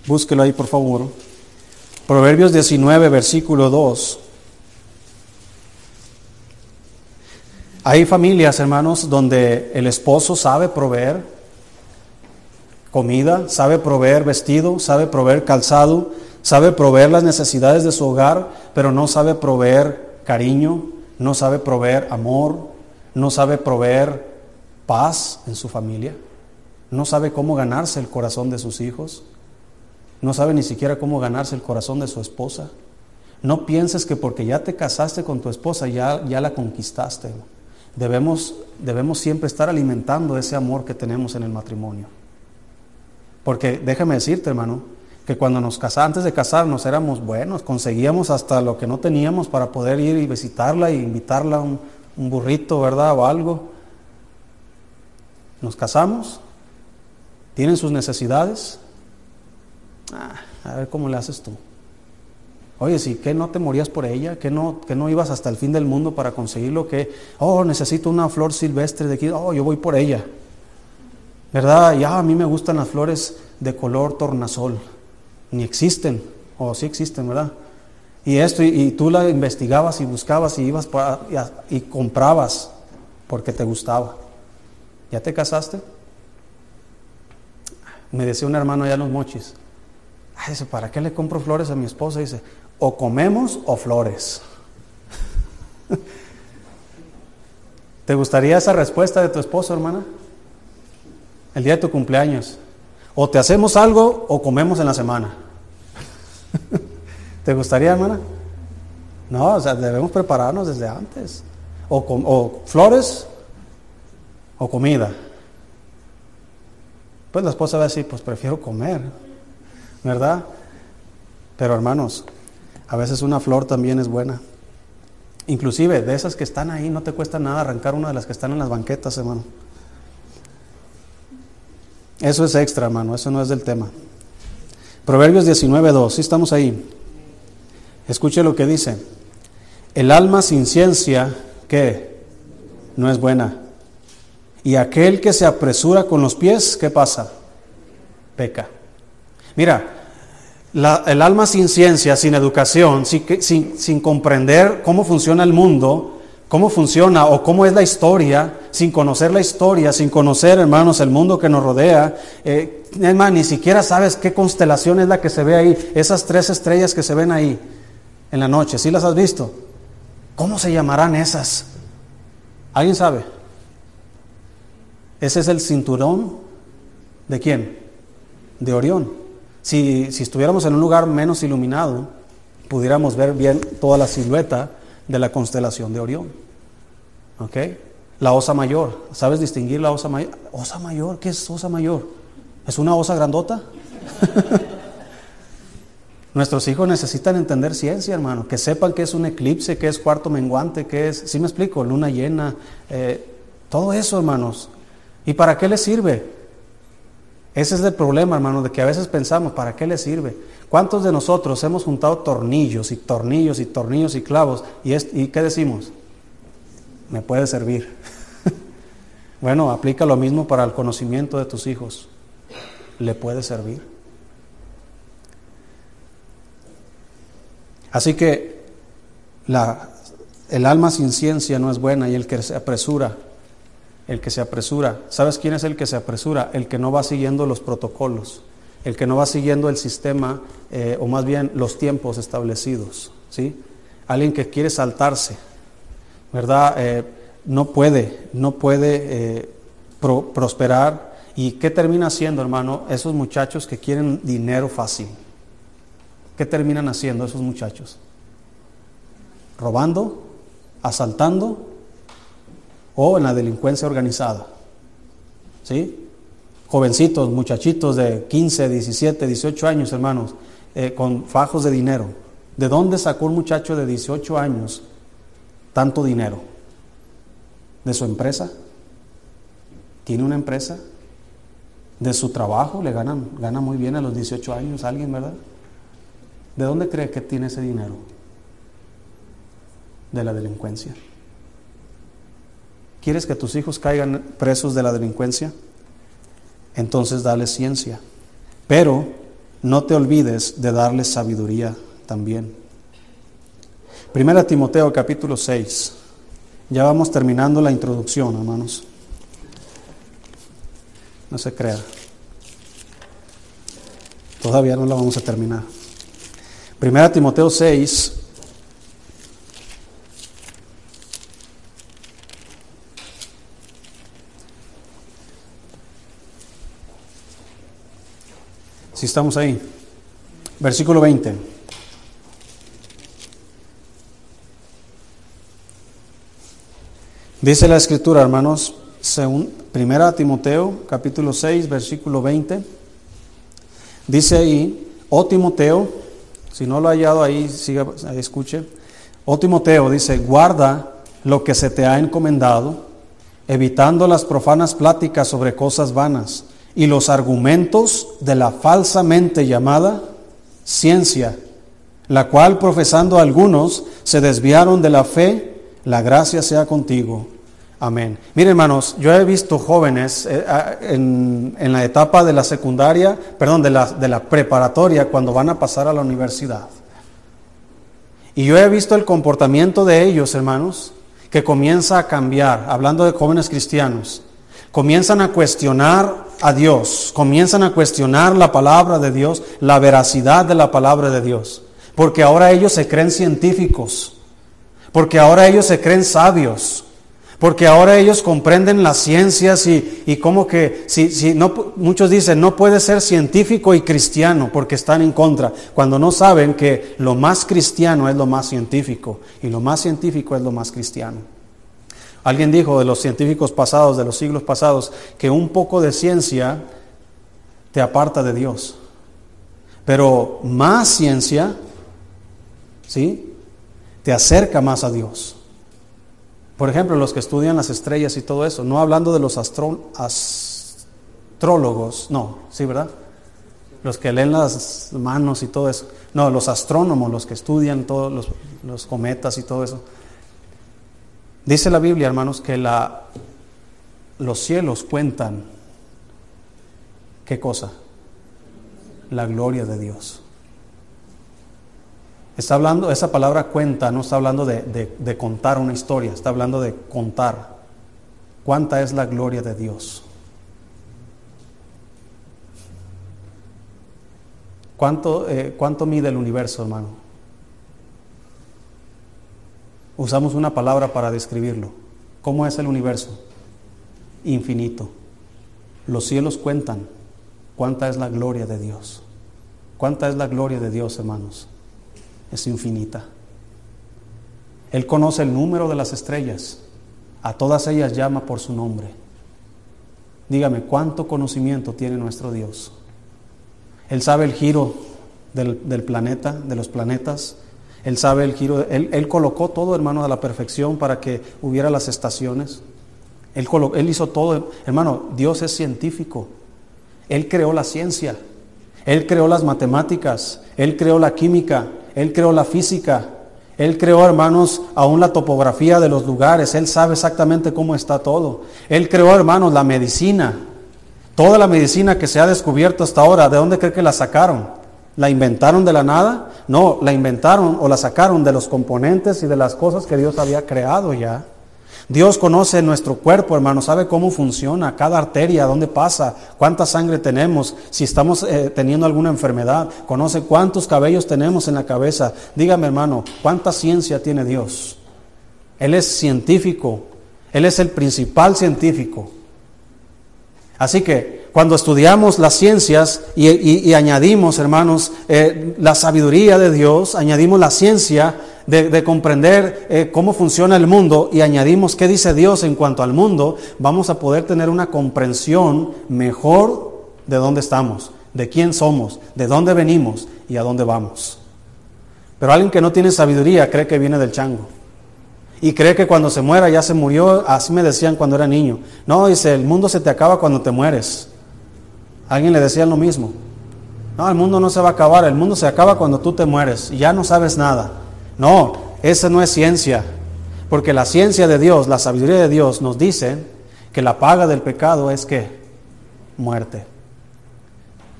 búsquelo ahí por favor. Proverbios 19, versículo 2. Hay familias, hermanos, donde el esposo sabe proveer comida, sabe proveer vestido, sabe proveer calzado, sabe proveer las necesidades de su hogar, pero no sabe proveer cariño, no sabe proveer amor, no sabe proveer paz en su familia, no sabe cómo ganarse el corazón de sus hijos, no sabe ni siquiera cómo ganarse el corazón de su esposa. No pienses que porque ya te casaste con tu esposa ya, ya la conquistaste. Debemos, debemos siempre estar alimentando ese amor que tenemos en el matrimonio. Porque déjame decirte, hermano, que cuando nos casamos, antes de casarnos éramos buenos, conseguíamos hasta lo que no teníamos para poder ir y visitarla e invitarla a un, burrito, ¿verdad? O algo. Nos casamos, tienen sus necesidades. Ah, a ver cómo le haces tú. Oye, si que no te morías por ella, que no, que no ibas hasta el fin del mundo para conseguirlo, que, oh, necesito una flor silvestre de aquí, oh, yo voy por ella. ¿Verdad? Ya a mí me gustan las flores de color tornasol. Ni existen, o sí existen, ¿verdad? Y esto, y, tú la investigabas y buscabas y ibas y, y comprabas porque te gustaba. ¿Ya te casaste? Me decía un hermano allá en los mochis, dice, ¿para qué le compro flores a mi esposa? Dice, o comemos o flores. ¿Te gustaría esa respuesta de tu esposo, hermana? El día de tu cumpleaños. O te hacemos algo o comemos en la semana. ¿Te gustaría, hermana? No, o sea, debemos prepararnos desde antes. O, o flores o comida. Pues la esposa va a decir, pues prefiero comer, ¿verdad? Pero hermanos, a veces una flor también es buena. Inclusive de esas que están ahí no te cuesta nada arrancar una de las que están en las banquetas, hermano. Eso es extra, hermano, eso no es del tema. Proverbios 19.2, sí estamos ahí. Escuche lo que dice. El alma sin ciencia, ¿qué? No es buena. Y aquel que se apresura con los pies, ¿qué pasa? Peca. Mira, el alma sin ciencia, sin educación, sin, comprender cómo funciona el mundo, cómo funciona o cómo es la historia, sin conocer la historia, sin conocer, hermanos, el mundo que nos rodea, eh, ni siquiera sabes qué constelación es la que se ve ahí, esas tres estrellas que se ven ahí en la noche, ¿sí las has visto? ¿Cómo se llamarán esas? ¿Alguien sabe? Ese es el cinturón de quién? De Orión. Si, estuviéramos en un lugar menos iluminado, pudiéramos ver bien toda la silueta de la constelación de Orión. ¿Ok? La osa mayor. ¿Sabes distinguir la osa mayor? ¿Osa mayor? ¿Qué es osa mayor? ¿Es una osa grandota? Nuestros hijos necesitan entender ciencia, hermano, que sepan que es un eclipse, que es cuarto menguante, que es, ¿sí me explico? Luna llena, eh, todo eso, hermanos. ¿Y para qué les sirve? Ese es el problema, hermano, de que a veces pensamos, ¿para qué les sirve? ¿Cuántos de nosotros hemos juntado tornillos y tornillos y tornillos y clavos? ¿Y, y qué decimos? Me puede servir. bueno, aplica lo mismo para el conocimiento de tus hijos. ¿Le puede servir? Así que la, el alma sin ciencia no es buena y el que se apresura, el que se apresura, ¿sabes quién es el que se apresura? El que no va siguiendo los protocolos, el que no va siguiendo el sistema eh, o más bien los tiempos establecidos, ¿sí? Alguien que quiere saltarse, ¿verdad? Eh, no puede, no puede eh, prosperar. ¿Y qué termina haciendo, hermano? Esos muchachos que quieren dinero fácil. ¿Qué terminan haciendo esos muchachos? Robando, asaltando o en la delincuencia organizada. ¿Sí? Jovencitos, muchachitos de 15, 17, 18 años, hermanos, eh, con fajos de dinero. ¿De dónde sacó un muchacho de 18 años tanto dinero? ¿De su empresa? ¿Tiene una empresa? ¿De su trabajo? ¿Le ganan, gana muy bien a los 18 años alguien, verdad? ¿De dónde cree que tiene ese dinero? De la delincuencia. ¿Quieres que tus hijos caigan presos de la delincuencia? Entonces dale ciencia. Pero no te olvides de darles sabiduría también. Primera Timoteo capítulo 6. Ya vamos terminando la introducción, hermanos. No se crea. Todavía no la vamos a terminar. Primera Timoteo 6. Si estamos ahí. Versículo 20. Dice la escritura, hermanos, según Primera Timoteo, capítulo 6, versículo 20. Dice ahí, oh Timoteo, si no lo ha hallado ahí, siga, escuche. O Timoteo dice, guarda lo que se te ha encomendado, evitando las profanas pláticas sobre cosas vanas y los argumentos de la falsamente llamada ciencia, la cual profesando algunos se desviaron de la fe, la gracia sea contigo. Amén. Miren hermanos, yo he visto jóvenes eh, en, la etapa de la secundaria, perdón, de la, de la preparatoria, cuando van a pasar a la universidad. Y yo he visto el comportamiento de ellos, hermanos, que comienza a cambiar, hablando de jóvenes cristianos. Comienzan a cuestionar a Dios, comienzan a cuestionar la palabra de Dios, la veracidad de la palabra de Dios. Porque ahora ellos se creen científicos, porque ahora ellos se creen sabios, porque ahora ellos comprenden las ciencias y, y como que, si, si no, muchos dicen, no puede ser científico y cristiano porque están en contra, cuando no saben que lo más cristiano es lo más científico y lo más científico es lo más cristiano. Alguien dijo de los científicos pasados, de los siglos pasados, que un poco de ciencia te aparta de Dios, pero más ciencia, ¿sí? Te acerca más a Dios. Por ejemplo, los que estudian las estrellas y todo eso, no hablando de los astrólogos, no, sí, ¿verdad? Los que leen las manos y todo eso. No, los astrónomos, los que estudian todos los, los cometas y todo eso. Dice la Biblia, hermanos, que la, los cielos cuentan, ¿qué cosa? La gloria de Dios. Está hablando, esa palabra cuenta, no está hablando de, contar una historia, está hablando de contar. ¿Cuánta es la gloria de Dios? ¿Cuánto, eh, ¿Cuánto mide el universo, hermano? Usamos una palabra para describirlo. ¿Cómo es el universo? Infinito. Los cielos cuentan. ¿Cuánta es la gloria de Dios? ¿Cuánta es la gloria de Dios, hermanos? Es infinita. Él conoce el número de las estrellas, a todas ellas llama por su nombre. Dígame, ¿cuánto conocimiento tiene nuestro Dios? Él sabe el giro del, planeta, de los planetas. Él sabe el giro, él, él, colocó todo, hermano, a la perfección para que hubiera las estaciones. Él, él hizo todo, hermano, Dios es científico. Él creó la ciencia, Él creó las matemáticas, Él creó la química, Él creó la física, Él creó, hermanos, aún la topografía de los lugares, Él sabe exactamente cómo está todo. Él creó, hermanos, la medicina, toda la medicina que se ha descubierto hasta ahora, ¿de dónde cree que la sacaron? ¿La inventaron de la nada? No, la inventaron o la sacaron de los componentes y de las cosas que Dios había creado ya. Dios conoce nuestro cuerpo, hermano, sabe cómo funciona cada arteria, dónde pasa, cuánta sangre tenemos, si estamos eh, teniendo alguna enfermedad, conoce cuántos cabellos tenemos en la cabeza. Dígame, hermano, ¿cuánta ciencia tiene Dios? Él es científico, Él es el principal científico. Así que cuando estudiamos las ciencias y, añadimos, hermanos, eh, la sabiduría de Dios, añadimos la ciencia, de, comprender eh, cómo funciona el mundo y añadimos qué dice Dios en cuanto al mundo, vamos a poder tener una comprensión mejor de dónde estamos, de quién somos, de dónde venimos y a dónde vamos. Pero alguien que no tiene sabiduría cree que viene del chango. Y cree que cuando se muera ya se murió, así me decían cuando era niño. No, dice, el mundo se te acaba cuando te mueres. Alguien le decía lo mismo. No, el mundo no se va a acabar, el mundo se acaba cuando tú te mueres y ya no sabes nada. No, esa no es ciencia, porque la ciencia de Dios, la sabiduría de Dios nos dice que la paga del pecado es que muerte.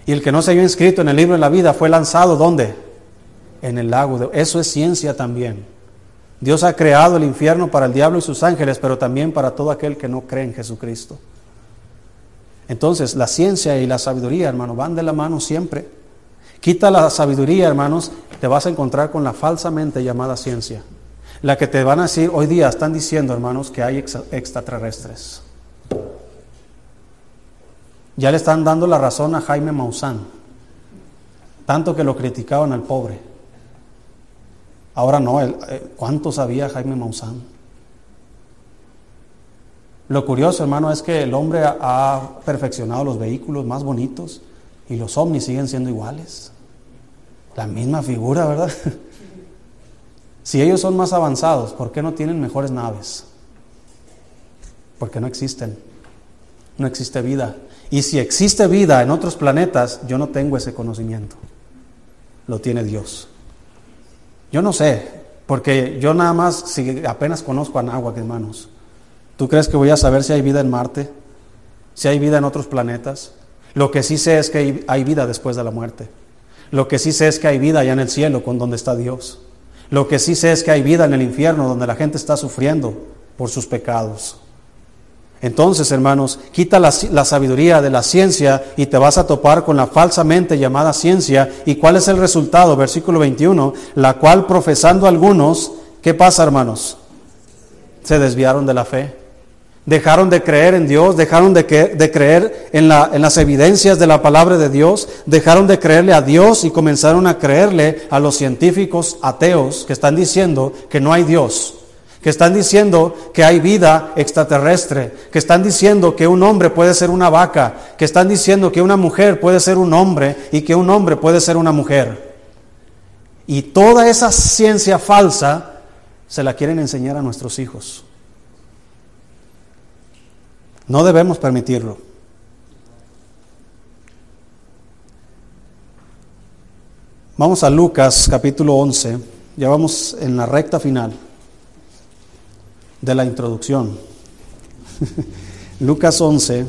Y el que no se había inscrito en el libro de la vida fue lanzado ¿dónde? En el lago. De... Eso es ciencia también. Dios ha creado el infierno para el diablo y sus ángeles, pero también para todo aquel que no cree en Jesucristo. Entonces, la ciencia y la sabiduría, hermano, van de la mano siempre. Quita la sabiduría, hermanos, te vas a encontrar con la falsamente llamada ciencia. La que te van a decir, hoy día están diciendo, hermanos, que hay extraterrestres. Ya le están dando la razón a Jaime Maussan, tanto que lo criticaban al pobre. Ahora no, eh, ¿cuánto sabía Jaime Maussan? Lo curioso, hermano, es que el hombre ha perfeccionado los vehículos más bonitos y los ovnis siguen siendo iguales. La misma figura, ¿verdad? Si ellos son más avanzados, ¿por qué no tienen mejores naves? Porque no existen. No existe vida. Y si existe vida en otros planetas, yo no tengo ese conocimiento. Lo tiene Dios. Yo no sé, porque yo nada más, si apenas conozco a Nahuatl, hermanos. ¿Tú crees que voy a saber si hay vida en Marte? Si hay vida en otros planetas? Lo que sí sé es que hay vida después de la muerte. Lo que sí sé es que hay vida allá en el cielo, con donde está Dios. Lo que sí sé es que hay vida en el infierno, donde la gente está sufriendo por sus pecados. Entonces, hermanos, quita la, sabiduría de la ciencia y te vas a topar con la falsamente llamada ciencia. ¿Y cuál es el resultado? Versículo 21, la cual profesando algunos, ¿qué pasa, hermanos? Se desviaron de la fe. Dejaron de creer en Dios, dejaron de, creer en, las evidencias de la palabra de Dios, dejaron de creerle a Dios y comenzaron a creerle a los científicos ateos que están diciendo que no hay Dios, que están diciendo que hay vida extraterrestre, que están diciendo que un hombre puede ser una vaca, que están diciendo que una mujer puede ser un hombre y que un hombre puede ser una mujer. Y toda esa ciencia falsa se la quieren enseñar a nuestros hijos. No debemos permitirlo. Vamos a Lucas capítulo 11, ya vamos en la recta final de la introducción. Lucas 11.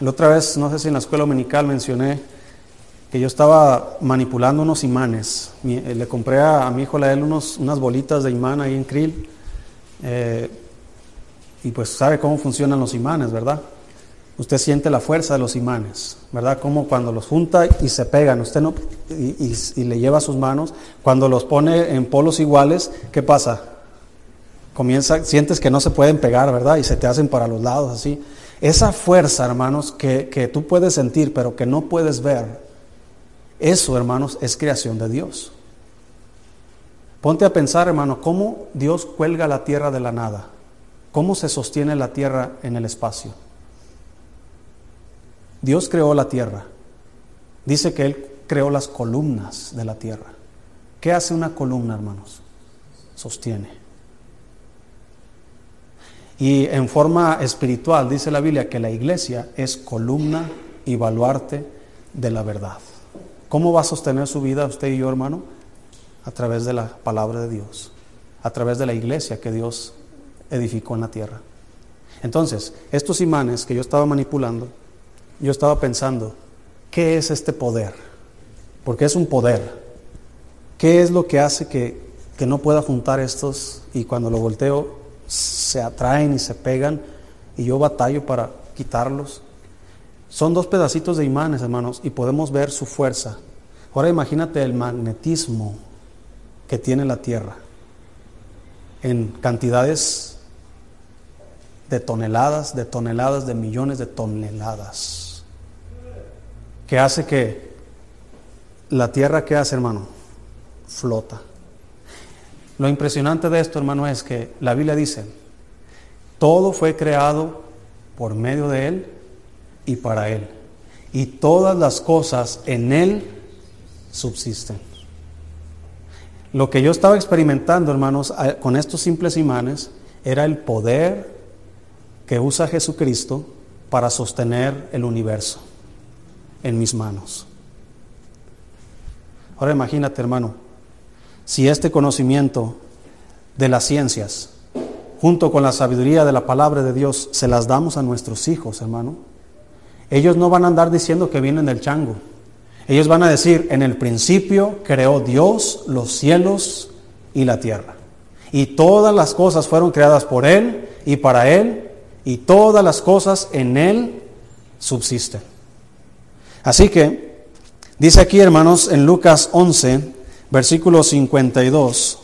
La otra vez, no sé si en la escuela dominical mencioné que yo estaba manipulando unos imanes. Eh, le compré a, mi hijo él unos, unas bolitas de imán ahí en Krill. Eh, y pues sabe cómo funcionan los imanes, ¿verdad? Usted siente la fuerza de los imanes, ¿verdad? Como cuando los junta y se pegan, usted no, y, y le lleva sus manos, cuando los pone en polos iguales, ¿qué pasa? Comienza, sientes que no se pueden pegar, ¿verdad? Y se te hacen para los lados así. Esa fuerza, hermanos, que, que tú puedes sentir, pero que no puedes ver, eso, hermanos, es creación de Dios. Ponte a pensar, hermano, cómo Dios cuelga la tierra de la nada. ¿cómo se sostiene la tierra en el espacio? Dios creó la tierra. Dice que Él creó las columnas de la tierra. ¿Qué hace una columna, hermanos? Sostiene. Y en forma espiritual dice la Biblia que la iglesia es columna y baluarte de la verdad. ¿Cómo va a sostener su vida usted y yo, hermano? A través de la palabra de Dios, a través de la iglesia que Dios edificó en la tierra. Entonces, estos imanes que yo estaba manipulando, yo estaba pensando, ¿qué es este poder? Porque es un poder. ¿Qué es lo que hace que, que no pueda juntar estos y cuando lo volteo se atraen y se pegan y yo batallo para quitarlos? Son dos pedacitos de imanes, hermanos, y podemos ver su fuerza. Ahora imagínate el magnetismo que tiene la Tierra en cantidades de toneladas, de toneladas, de millones de toneladas, que hace que la Tierra, ¿qué hace, hermano? Flota. Lo impresionante de esto, hermano, es que la Biblia dice, todo fue creado por medio de Él y para Él. Y todas las cosas en Él subsisten. Lo que yo estaba experimentando, hermanos, con estos simples imanes, era el poder que usa Jesucristo para sostener el universo en mis manos. Ahora imagínate, hermano, si este conocimiento de las ciencias, junto con la sabiduría de la palabra de Dios, se las damos a nuestros hijos, hermano, ellos no van a andar diciendo que vienen del chango. Ellos van a decir, en el principio creó Dios los cielos y la tierra. Y todas las cosas fueron creadas por Él y para Él, y todas las cosas en Él subsisten. Así que, dice aquí hermanos en Lucas 11, versículo 52,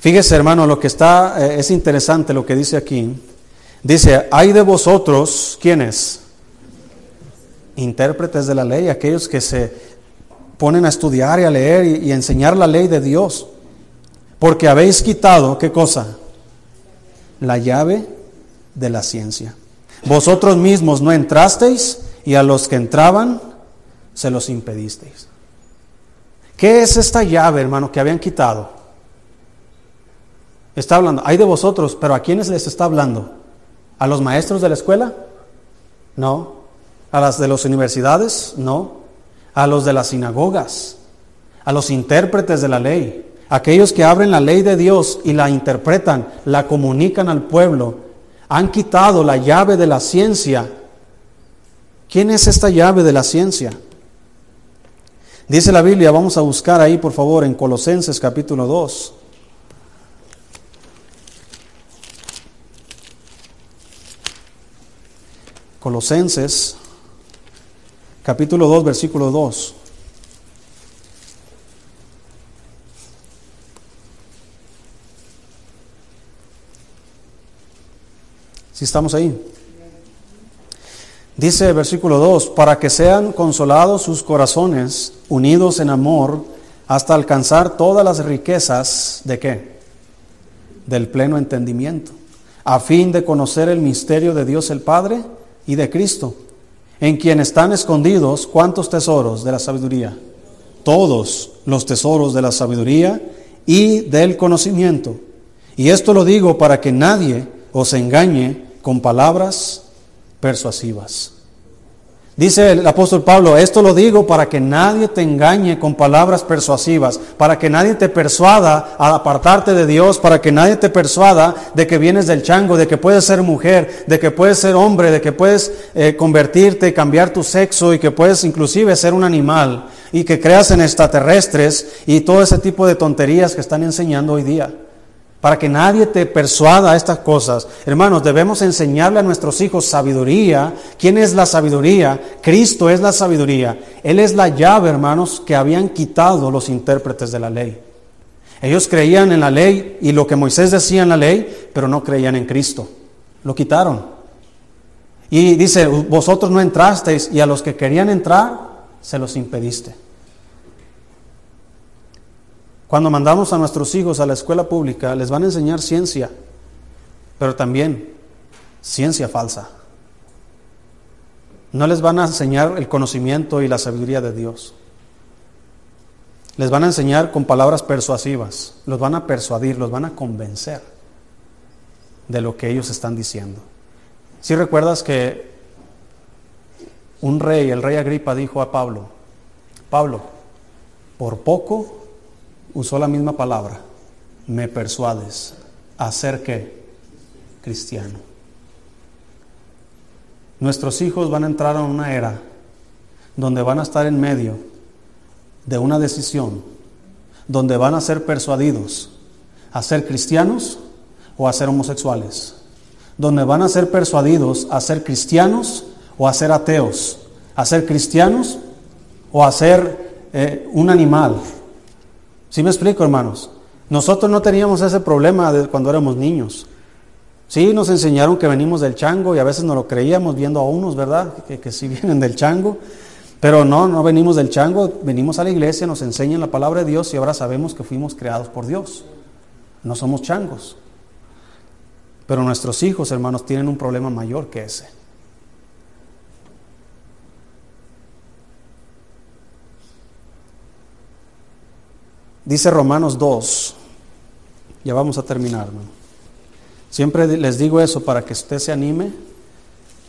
fíjese hermano, lo que está, eh, es interesante lo que dice aquí. Dice, hay de vosotros, ¿quiénes? Intérpretes de la ley, aquellos que se ponen a estudiar y a leer y, y enseñar la ley de Dios. Porque habéis quitado, ¿qué cosa? La llave de la ciencia. Vosotros mismos no entrasteis y a los que entraban se los impedisteis. ¿Qué es esta llave, hermano, que habían quitado? Está hablando, hay de vosotros, pero ¿a quiénes les está hablando? ¿A los maestros de la escuela? No. ¿A las de las universidades? No. ¿A los de las sinagogas? ¿A los intérpretes de la ley? Aquellos que abren la ley de Dios y la interpretan, la comunican al pueblo, han quitado la llave de la ciencia. ¿Quién es esta llave de la ciencia? Dice la Biblia, vamos a buscar ahí por favor en Colosenses capítulo 2. Colosenses, capítulo 2, versículo 2. Si estamos ahí. Dice versículo 2, para que sean consolados sus corazones, unidos en amor, hasta alcanzar todas las riquezas de qué? Del pleno entendimiento, a fin de conocer el misterio de Dios el Padre y de Cristo, en quien están escondidos cuántos tesoros de la sabiduría, todos los tesoros de la sabiduría y del conocimiento. Y esto lo digo para que nadie os engañe con palabras persuasivas. Dice el apóstol Pablo, esto lo digo para que nadie te engañe con palabras persuasivas, para que nadie te persuada a apartarte de Dios, para que nadie te persuada de que vienes del chango, de que puedes ser mujer, de que puedes ser hombre, de que puedes eh, convertirte, cambiar tu sexo y que puedes inclusive ser un animal y que creas en extraterrestres y todo ese tipo de tonterías que están enseñando hoy día para que nadie te persuada a estas cosas. Hermanos, debemos enseñarle a nuestros hijos sabiduría. ¿Quién es la sabiduría? Cristo es la sabiduría. Él es la llave, hermanos, que habían quitado los intérpretes de la ley. Ellos creían en la ley y lo que Moisés decía en la ley, pero no creían en Cristo. Lo quitaron. Y dice, vosotros no entrasteis y a los que querían entrar, se los impediste. Cuando mandamos a nuestros hijos a la escuela pública, les van a enseñar ciencia, pero también ciencia falsa. No les van a enseñar el conocimiento y la sabiduría de Dios. Les van a enseñar con palabras persuasivas, los van a persuadir, los van a convencer de lo que ellos están diciendo. Si recuerdas que un rey, el rey Agripa, dijo a Pablo, Pablo, por poco usó la misma palabra, me persuades a ser que cristiano. Nuestros hijos van a entrar a una era donde van a estar en medio de una decisión, donde van a ser persuadidos a ser cristianos o a ser homosexuales, donde van a ser persuadidos a ser cristianos o a ser ateos, a ser cristianos o a ser eh, un animal. ¿Sí me explico, hermanos? Nosotros no teníamos ese problema cuando éramos niños. Sí, nos enseñaron que venimos del chango y a veces no lo creíamos viendo a unos, ¿verdad? Que, que sí vienen del chango. Pero no, no venimos del chango, venimos a la iglesia, nos enseñan la palabra de Dios y ahora sabemos que fuimos creados por Dios. No somos changos. Pero nuestros hijos, hermanos, tienen un problema mayor que ese. Dice Romanos 2, ya vamos a terminar. Siempre les digo eso para que usted se anime,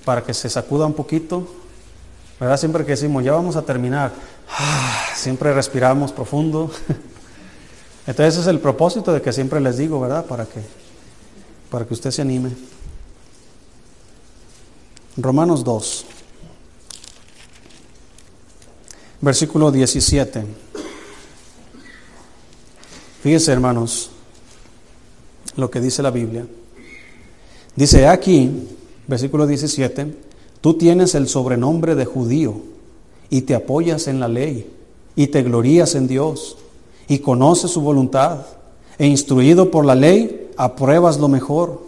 para que se sacuda un poquito. ¿Verdad? Siempre que decimos, ya vamos a terminar, ah, siempre respiramos profundo. Entonces es el propósito de que siempre les digo, ¿verdad? Para que, para que usted se anime. Romanos 2, versículo 17. Fíjense, hermanos, lo que dice la Biblia. Dice aquí, versículo 17, tú tienes el sobrenombre de judío y te apoyas en la ley y te glorías en Dios y conoces su voluntad e instruido por la ley apruebas lo mejor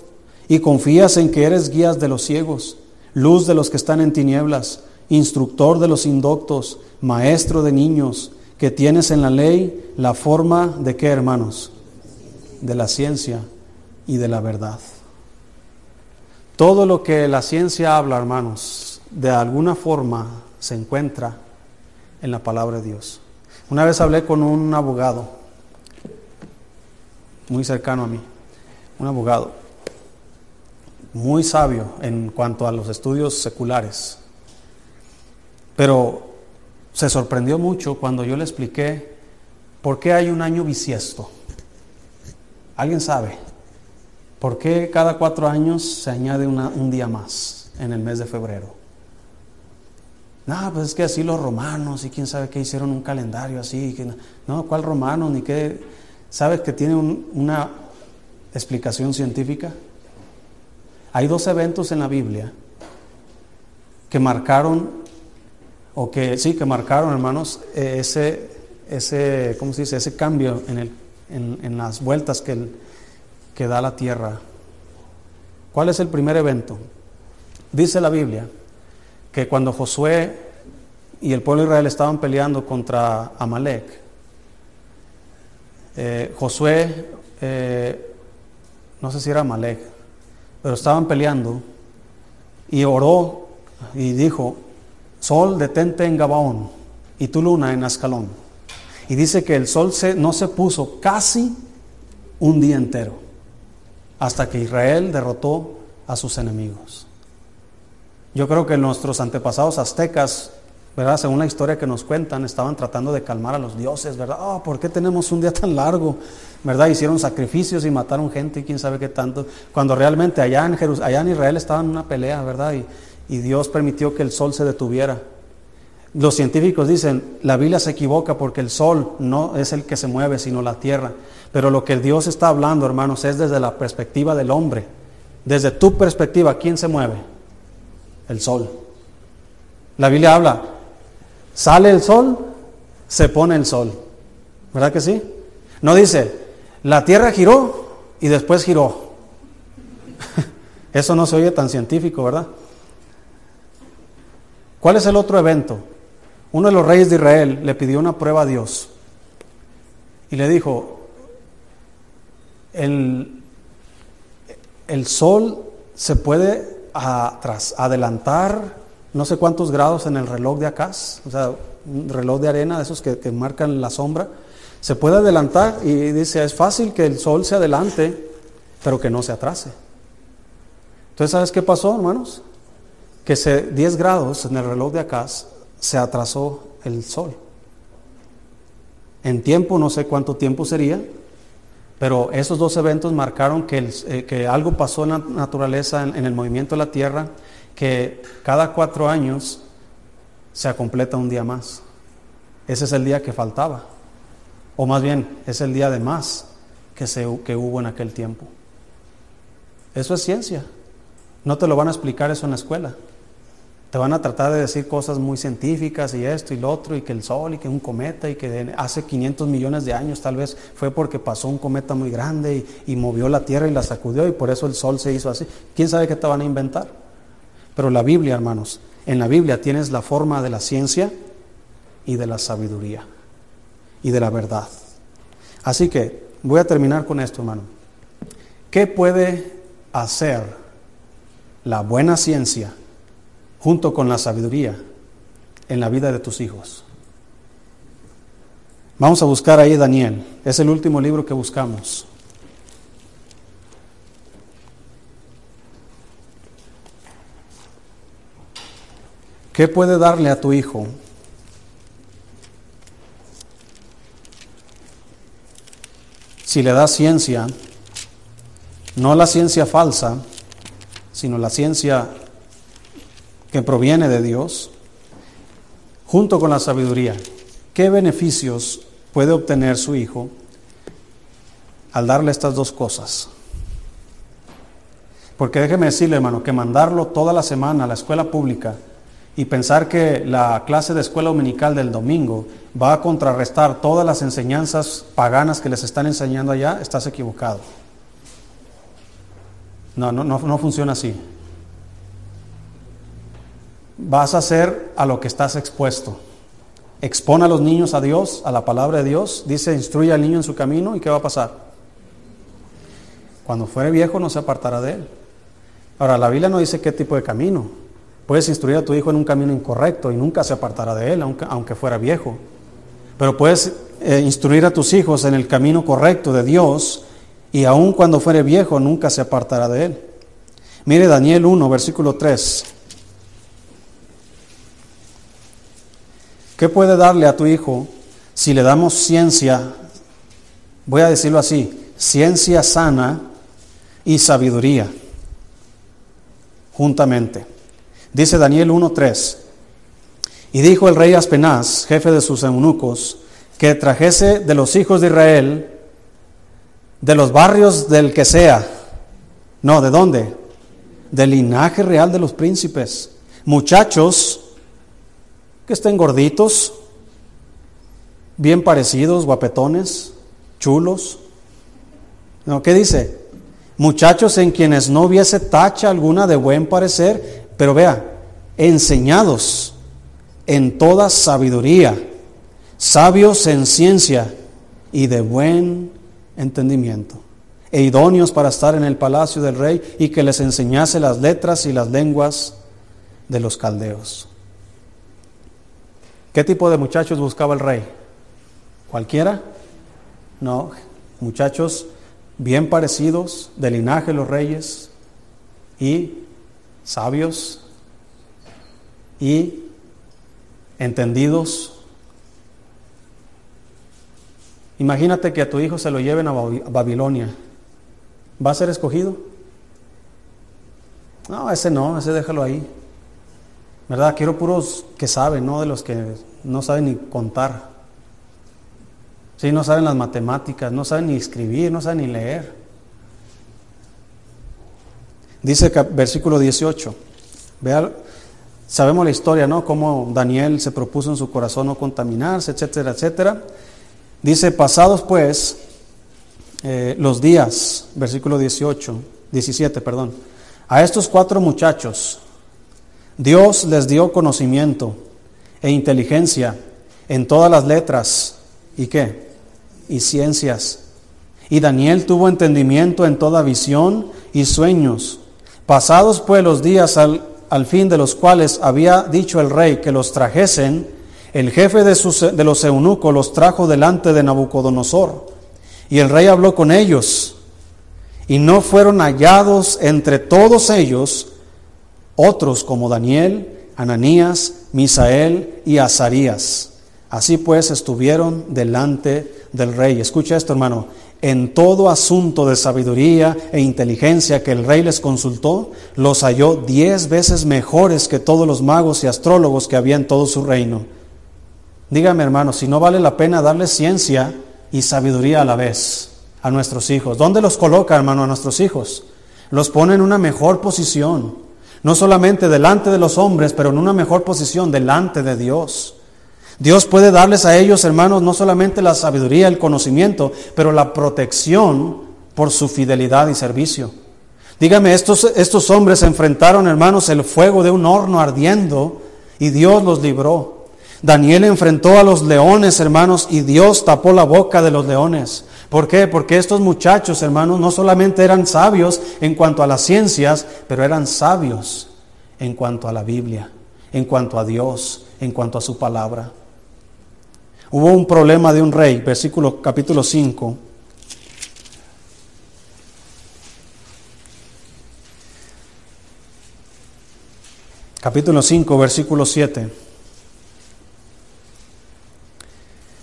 y confías en que eres guías de los ciegos, luz de los que están en tinieblas, instructor de los indoctos, maestro de niños, que tienes en la ley la forma de qué, hermanos? De la ciencia y de la verdad. Todo lo que la ciencia habla, hermanos, de alguna forma se encuentra en la palabra de Dios. Una vez hablé con un abogado, muy cercano a mí, un abogado, muy sabio en cuanto a los estudios seculares, pero se sorprendió mucho cuando yo le expliqué por qué hay un año bisiesto. ¿Alguien sabe? ¿Por qué cada cuatro años se añade un día más en el mes de febrero? No, pues es que así los romanos y quién sabe qué hicieron un calendario así. No, ¿cuál romano? Ni qué. ¿Sabes que tiene una explicación científica? Hay dos eventos en la Biblia que marcaron o que sí, que marcaron, hermanos, eh, ese, ese, ¿cómo se dice? Ese cambio en, el, en, las vueltas que, que da la tierra. ¿Cuál es el primer evento? Dice la Biblia que cuando Josué y el pueblo de Israel estaban peleando contra Amalek, eh, Josué, eh, no sé si era Amalek, pero estaban peleando y oró y dijo, Sol, detente en Gabaón y tu luna en Ascalón. Y dice que el sol no se puso casi un día entero hasta que Israel derrotó a sus enemigos. Yo creo que nuestros antepasados aztecas, ¿verdad? Según la historia que nos cuentan, estaban tratando de calmar a los dioses, ¿verdad? Oh, ¿por qué tenemos un día tan largo? ¿Verdad? Hicieron sacrificios y mataron gente y quién sabe qué tanto. Cuando realmente allá en, allá en Israel estaban en una pelea, ¿verdad? Y Dios permitió que el sol se detuviera. Los científicos dicen, la Biblia se equivoca porque el sol no es el que se mueve, sino la tierra. Pero lo que Dios está hablando, hermanos, es desde la perspectiva del hombre. Desde tu perspectiva, ¿quién se mueve? El sol. La Biblia habla, sale el sol, se pone el sol. ¿Verdad que sí? No dice, la tierra giró y después giró. Eso no se oye tan científico, ¿verdad? ¿Cuál es el otro evento? Uno de los reyes de Israel le pidió una prueba a Dios. y le dijo, el, el sol se puede adelantar no sé cuántos grados en el reloj de acá, o sea, un reloj de arena, de esos que, que marcan la sombra, se puede adelantar y dice, es fácil que el sol se adelante, pero que no se atrase. Entonces, ¿sabes qué pasó, hermanos? Que se, 10 grados en el reloj de acá se atrasó el sol. En tiempo, no sé cuánto tiempo sería, pero esos dos eventos marcaron que, eh, que algo pasó en la naturaleza, en, el movimiento de la Tierra, que cada cuatro años se completa un día más. Ese es el día que faltaba. O más bien, es el día de más que, se, que hubo en aquel tiempo. Eso es ciencia. No te lo van a explicar eso en la escuela. Te van a tratar de decir cosas muy científicas y esto y lo otro, y que el sol y que un cometa y que hace 500 millones de años tal vez fue porque pasó un cometa muy grande y, movió la tierra y la sacudió y por eso el sol se hizo así. ¿Quién sabe qué te van a inventar? Pero la Biblia, hermanos, en la Biblia tienes la forma de la ciencia y de la sabiduría y de la verdad. Así que voy a terminar con esto, hermano. ¿Qué puede hacer la buena ciencia? Junto con la sabiduría en la vida de tus hijos. Vamos a buscar ahí Daniel. Es el último libro que buscamos. ¿Qué puede darle a tu hijo? Si le das ciencia, no la ciencia falsa, sino la ciencia que proviene de Dios, junto con la sabiduría, ¿qué beneficios puede obtener su hijo al darle estas dos cosas? Porque déjeme decirle, hermano, que mandarlo toda la semana a la escuela pública y pensar que la clase de escuela dominical del domingo va a contrarrestar todas las enseñanzas paganas que les están enseñando allá, estás equivocado. No, no, no, no funciona así vas a hacer a lo que estás expuesto. Expone a los niños a Dios, a la palabra de Dios. Dice, instruye al niño en su camino y ¿qué va a pasar? Cuando fuere viejo no se apartará de él. Ahora, la Biblia no dice qué tipo de camino. Puedes instruir a tu hijo en un camino incorrecto y nunca se apartará de él, aunque, aunque fuera viejo. Pero puedes eh, instruir a tus hijos en el camino correcto de Dios y aun cuando fuere viejo nunca se apartará de él. Mire Daniel 1, versículo 3. ¿Qué puede darle a tu hijo si le damos ciencia, voy a decirlo así, ciencia sana y sabiduría juntamente? Dice Daniel 1.3, y dijo el rey Aspenaz, jefe de sus eunucos, que trajese de los hijos de Israel, de los barrios del que sea, no, ¿de dónde? Del linaje real de los príncipes, muchachos que estén gorditos, bien parecidos, guapetones, chulos. No, ¿qué dice? Muchachos en quienes no hubiese tacha alguna de buen parecer, pero vea, enseñados en toda sabiduría, sabios en ciencia y de buen entendimiento, e idóneos para estar en el palacio del rey y que les enseñase las letras y las lenguas de los caldeos. ¿Qué tipo de muchachos buscaba el rey? ¿Cualquiera? No, muchachos bien parecidos, de linaje los reyes, y sabios, y entendidos. Imagínate que a tu hijo se lo lleven a Babilonia. ¿Va a ser escogido? No, ese no, ese déjalo ahí. ¿Verdad? Quiero puros que saben, no de los que no saben ni contar. Sí, no saben las matemáticas, no saben ni escribir, no saben ni leer. Dice versículo 18. Vea, sabemos la historia, ¿no? Cómo Daniel se propuso en su corazón no contaminarse, etcétera, etcétera. Dice, pasados pues eh, los días, versículo 18, 17, perdón, a estos cuatro muchachos, Dios les dio conocimiento e inteligencia en todas las letras y qué? y ciencias. Y Daniel tuvo entendimiento en toda visión y sueños. Pasados pues los días al, al fin de los cuales había dicho el rey que los trajesen, el jefe de, sus, de los eunucos los trajo delante de Nabucodonosor. Y el rey habló con ellos. Y no fueron hallados entre todos ellos otros como Daniel, Ananías, Misael y Azarías. Así pues estuvieron delante del rey. Escucha esto, hermano. En todo asunto de sabiduría e inteligencia que el rey les consultó, los halló diez veces mejores que todos los magos y astrólogos que había en todo su reino. Dígame, hermano, si no vale la pena darle ciencia y sabiduría a la vez a nuestros hijos. ¿Dónde los coloca, hermano, a nuestros hijos? Los pone en una mejor posición, no solamente delante de los hombres, pero en una mejor posición delante de Dios. Dios puede darles a ellos, hermanos, no solamente la sabiduría, el conocimiento, pero la protección por su fidelidad y servicio. Dígame, estos, estos hombres enfrentaron, hermanos, el fuego de un horno ardiendo y Dios los libró. Daniel enfrentó a los leones, hermanos, y Dios tapó la boca de los leones. ¿Por qué? Porque estos muchachos, hermanos, no solamente eran sabios en cuanto a las ciencias, pero eran sabios en cuanto a la Biblia, en cuanto a Dios, en cuanto a su palabra. Hubo un problema de un rey, versículo capítulo 5. Capítulo 5, versículo 7.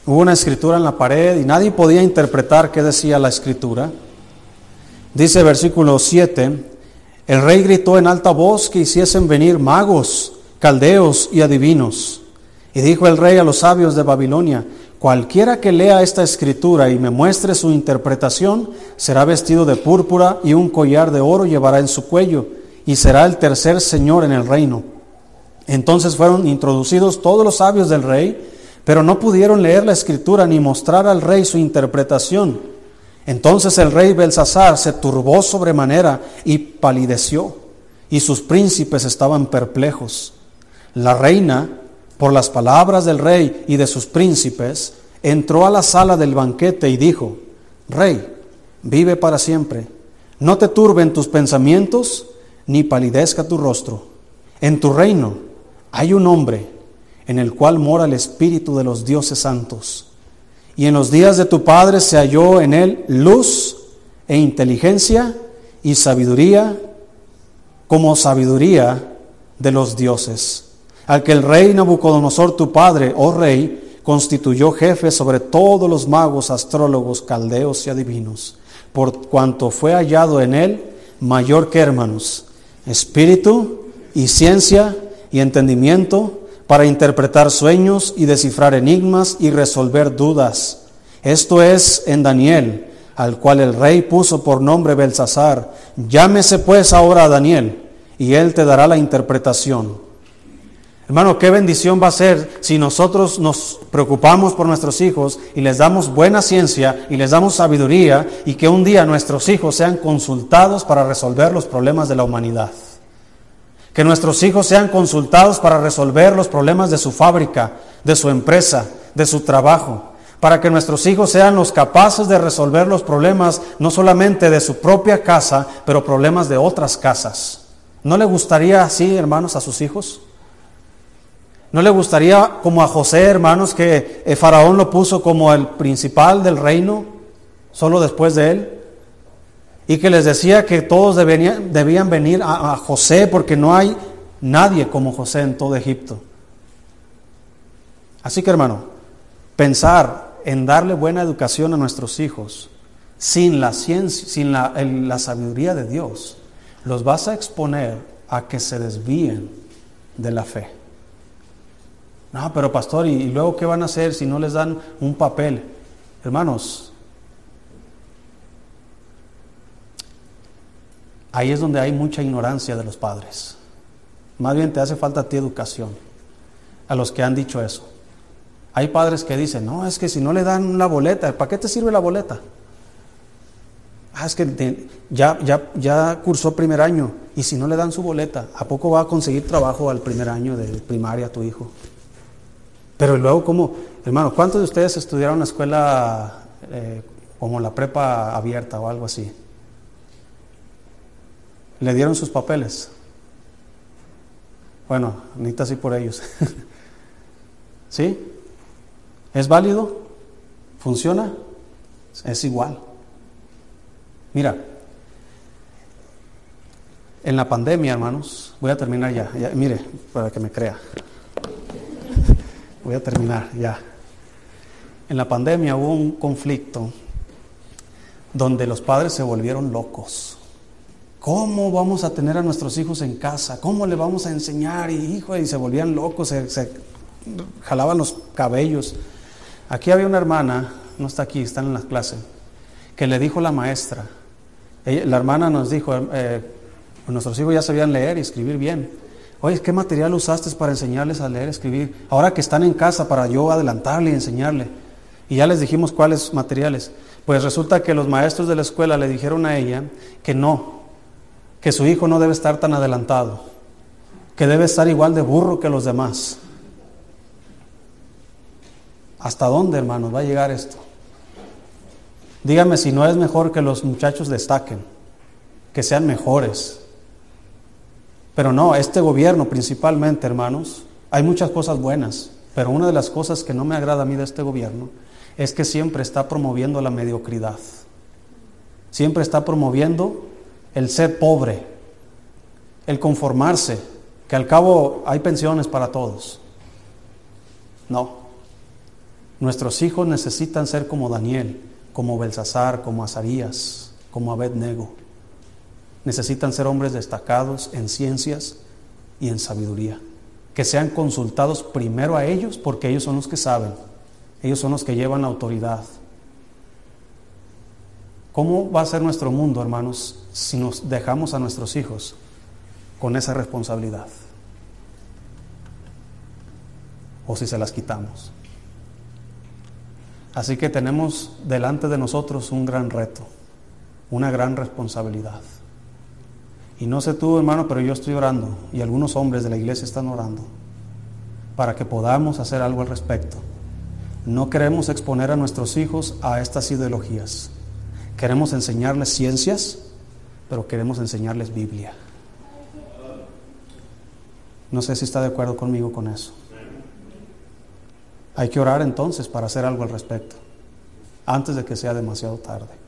Hubo una escritura en la pared y nadie podía interpretar qué decía la escritura. Dice versículo 7, el rey gritó en alta voz que hiciesen venir magos, caldeos y adivinos y dijo el rey a los sabios de Babilonia, cualquiera que lea esta escritura y me muestre su interpretación, será vestido de púrpura y un collar de oro llevará en su cuello, y será el tercer señor en el reino. Entonces fueron introducidos todos los sabios del rey, pero no pudieron leer la escritura ni mostrar al rey su interpretación. Entonces el rey Belsasar se turbó sobremanera y palideció, y sus príncipes estaban perplejos. La reina por las palabras del rey y de sus príncipes, entró a la sala del banquete y dijo, Rey, vive para siempre, no te turben tus pensamientos, ni palidezca tu rostro. En tu reino hay un hombre en el cual mora el Espíritu de los dioses santos. Y en los días de tu Padre se halló en él luz e inteligencia y sabiduría como sabiduría de los dioses al que el rey Nabucodonosor, tu padre, oh rey, constituyó jefe sobre todos los magos, astrólogos, caldeos y adivinos, por cuanto fue hallado en él mayor que hermanos, espíritu y ciencia y entendimiento para interpretar sueños y descifrar enigmas y resolver dudas. Esto es en Daniel, al cual el rey puso por nombre Belsasar. Llámese pues ahora a Daniel, y él te dará la interpretación. Hermano, qué bendición va a ser si nosotros nos preocupamos por nuestros hijos y les damos buena ciencia y les damos sabiduría y que un día nuestros hijos sean consultados para resolver los problemas de la humanidad. Que nuestros hijos sean consultados para resolver los problemas de su fábrica, de su empresa, de su trabajo. Para que nuestros hijos sean los capaces de resolver los problemas no solamente de su propia casa, pero problemas de otras casas. ¿No le gustaría así, hermanos, a sus hijos? ¿No le gustaría, como a José, hermanos, que el faraón lo puso como el principal del reino, solo después de él? Y que les decía que todos debían, venir a, José porque no hay nadie como José en todo Egipto. Así que, hermano, pensar en darle buena educación a nuestros hijos sin la ciencia, sin la, la sabiduría de Dios, los vas a exponer a que se desvíen de la fe. No, pero pastor, ¿y luego qué van a hacer si no les dan un papel? Hermanos, ahí es donde hay mucha ignorancia de los padres. Más bien te hace falta a ti educación, a los que han dicho eso. Hay padres que dicen, no, es que si no le dan la boleta, ¿para qué te sirve la boleta? Ah, es que ya, ya, ya cursó primer año y si no le dan su boleta, ¿a poco va a conseguir trabajo al primer año de primaria tu hijo? Pero luego, ¿cómo? Hermano, ¿cuántos de ustedes estudiaron en la escuela eh, como la prepa abierta o algo así. Le dieron sus papeles. Bueno, necesita así por ellos. ¿Sí? ¿Es válido? ¿Funciona? Es igual. Mira, en la pandemia, hermanos, voy a terminar ya mire, para que me crea. Voy a terminar ya. En la pandemia hubo un conflicto donde los padres se volvieron locos. ¿Cómo vamos a tener a nuestros hijos en casa? ¿Cómo le vamos a enseñar? Y, hijo, y se volvían locos, se, jalaban los cabellos. Aquí había una hermana, no está aquí, está en la clase, que le dijo la maestra. la hermana nos dijo, eh, nuestros hijos ya sabían leer y escribir bien. Oye, ¿qué material usaste para enseñarles a leer escribir? Ahora que están en casa para yo adelantarle y enseñarle. Y ya les dijimos cuáles materiales. Pues resulta que los maestros de la escuela le dijeron a ella que no, que su hijo no debe estar tan adelantado, que debe estar igual de burro que los demás. ¿Hasta dónde, hermanos, va a llegar esto? Dígame si no es mejor que los muchachos destaquen, que sean mejores. Pero no, este gobierno principalmente, hermanos, hay muchas cosas buenas, pero una de las cosas que no me agrada a mí de este gobierno es que siempre está promoviendo la mediocridad. Siempre está promoviendo el ser pobre, el conformarse, que al cabo hay pensiones para todos. No. Nuestros hijos necesitan ser como Daniel, como Belsasar, como Azarías, como Abednego. Necesitan ser hombres destacados en ciencias y en sabiduría. Que sean consultados primero a ellos porque ellos son los que saben ellos son los que llevan la autoridad. ¿Cómo va a ser nuestro mundo, hermanos, si nos dejamos a nuestros hijos con esa responsabilidad? O si se las quitamos. Así que tenemos delante de nosotros un gran reto, una gran responsabilidad. Y no sé tú, hermano, pero yo estoy orando y algunos hombres de la iglesia están orando para que podamos hacer algo al respecto. No queremos exponer a nuestros hijos a estas ideologías. Queremos enseñarles ciencias, pero queremos enseñarles Biblia. No sé si está de acuerdo conmigo con eso. Hay que orar entonces para hacer algo al respecto, antes de que sea demasiado tarde.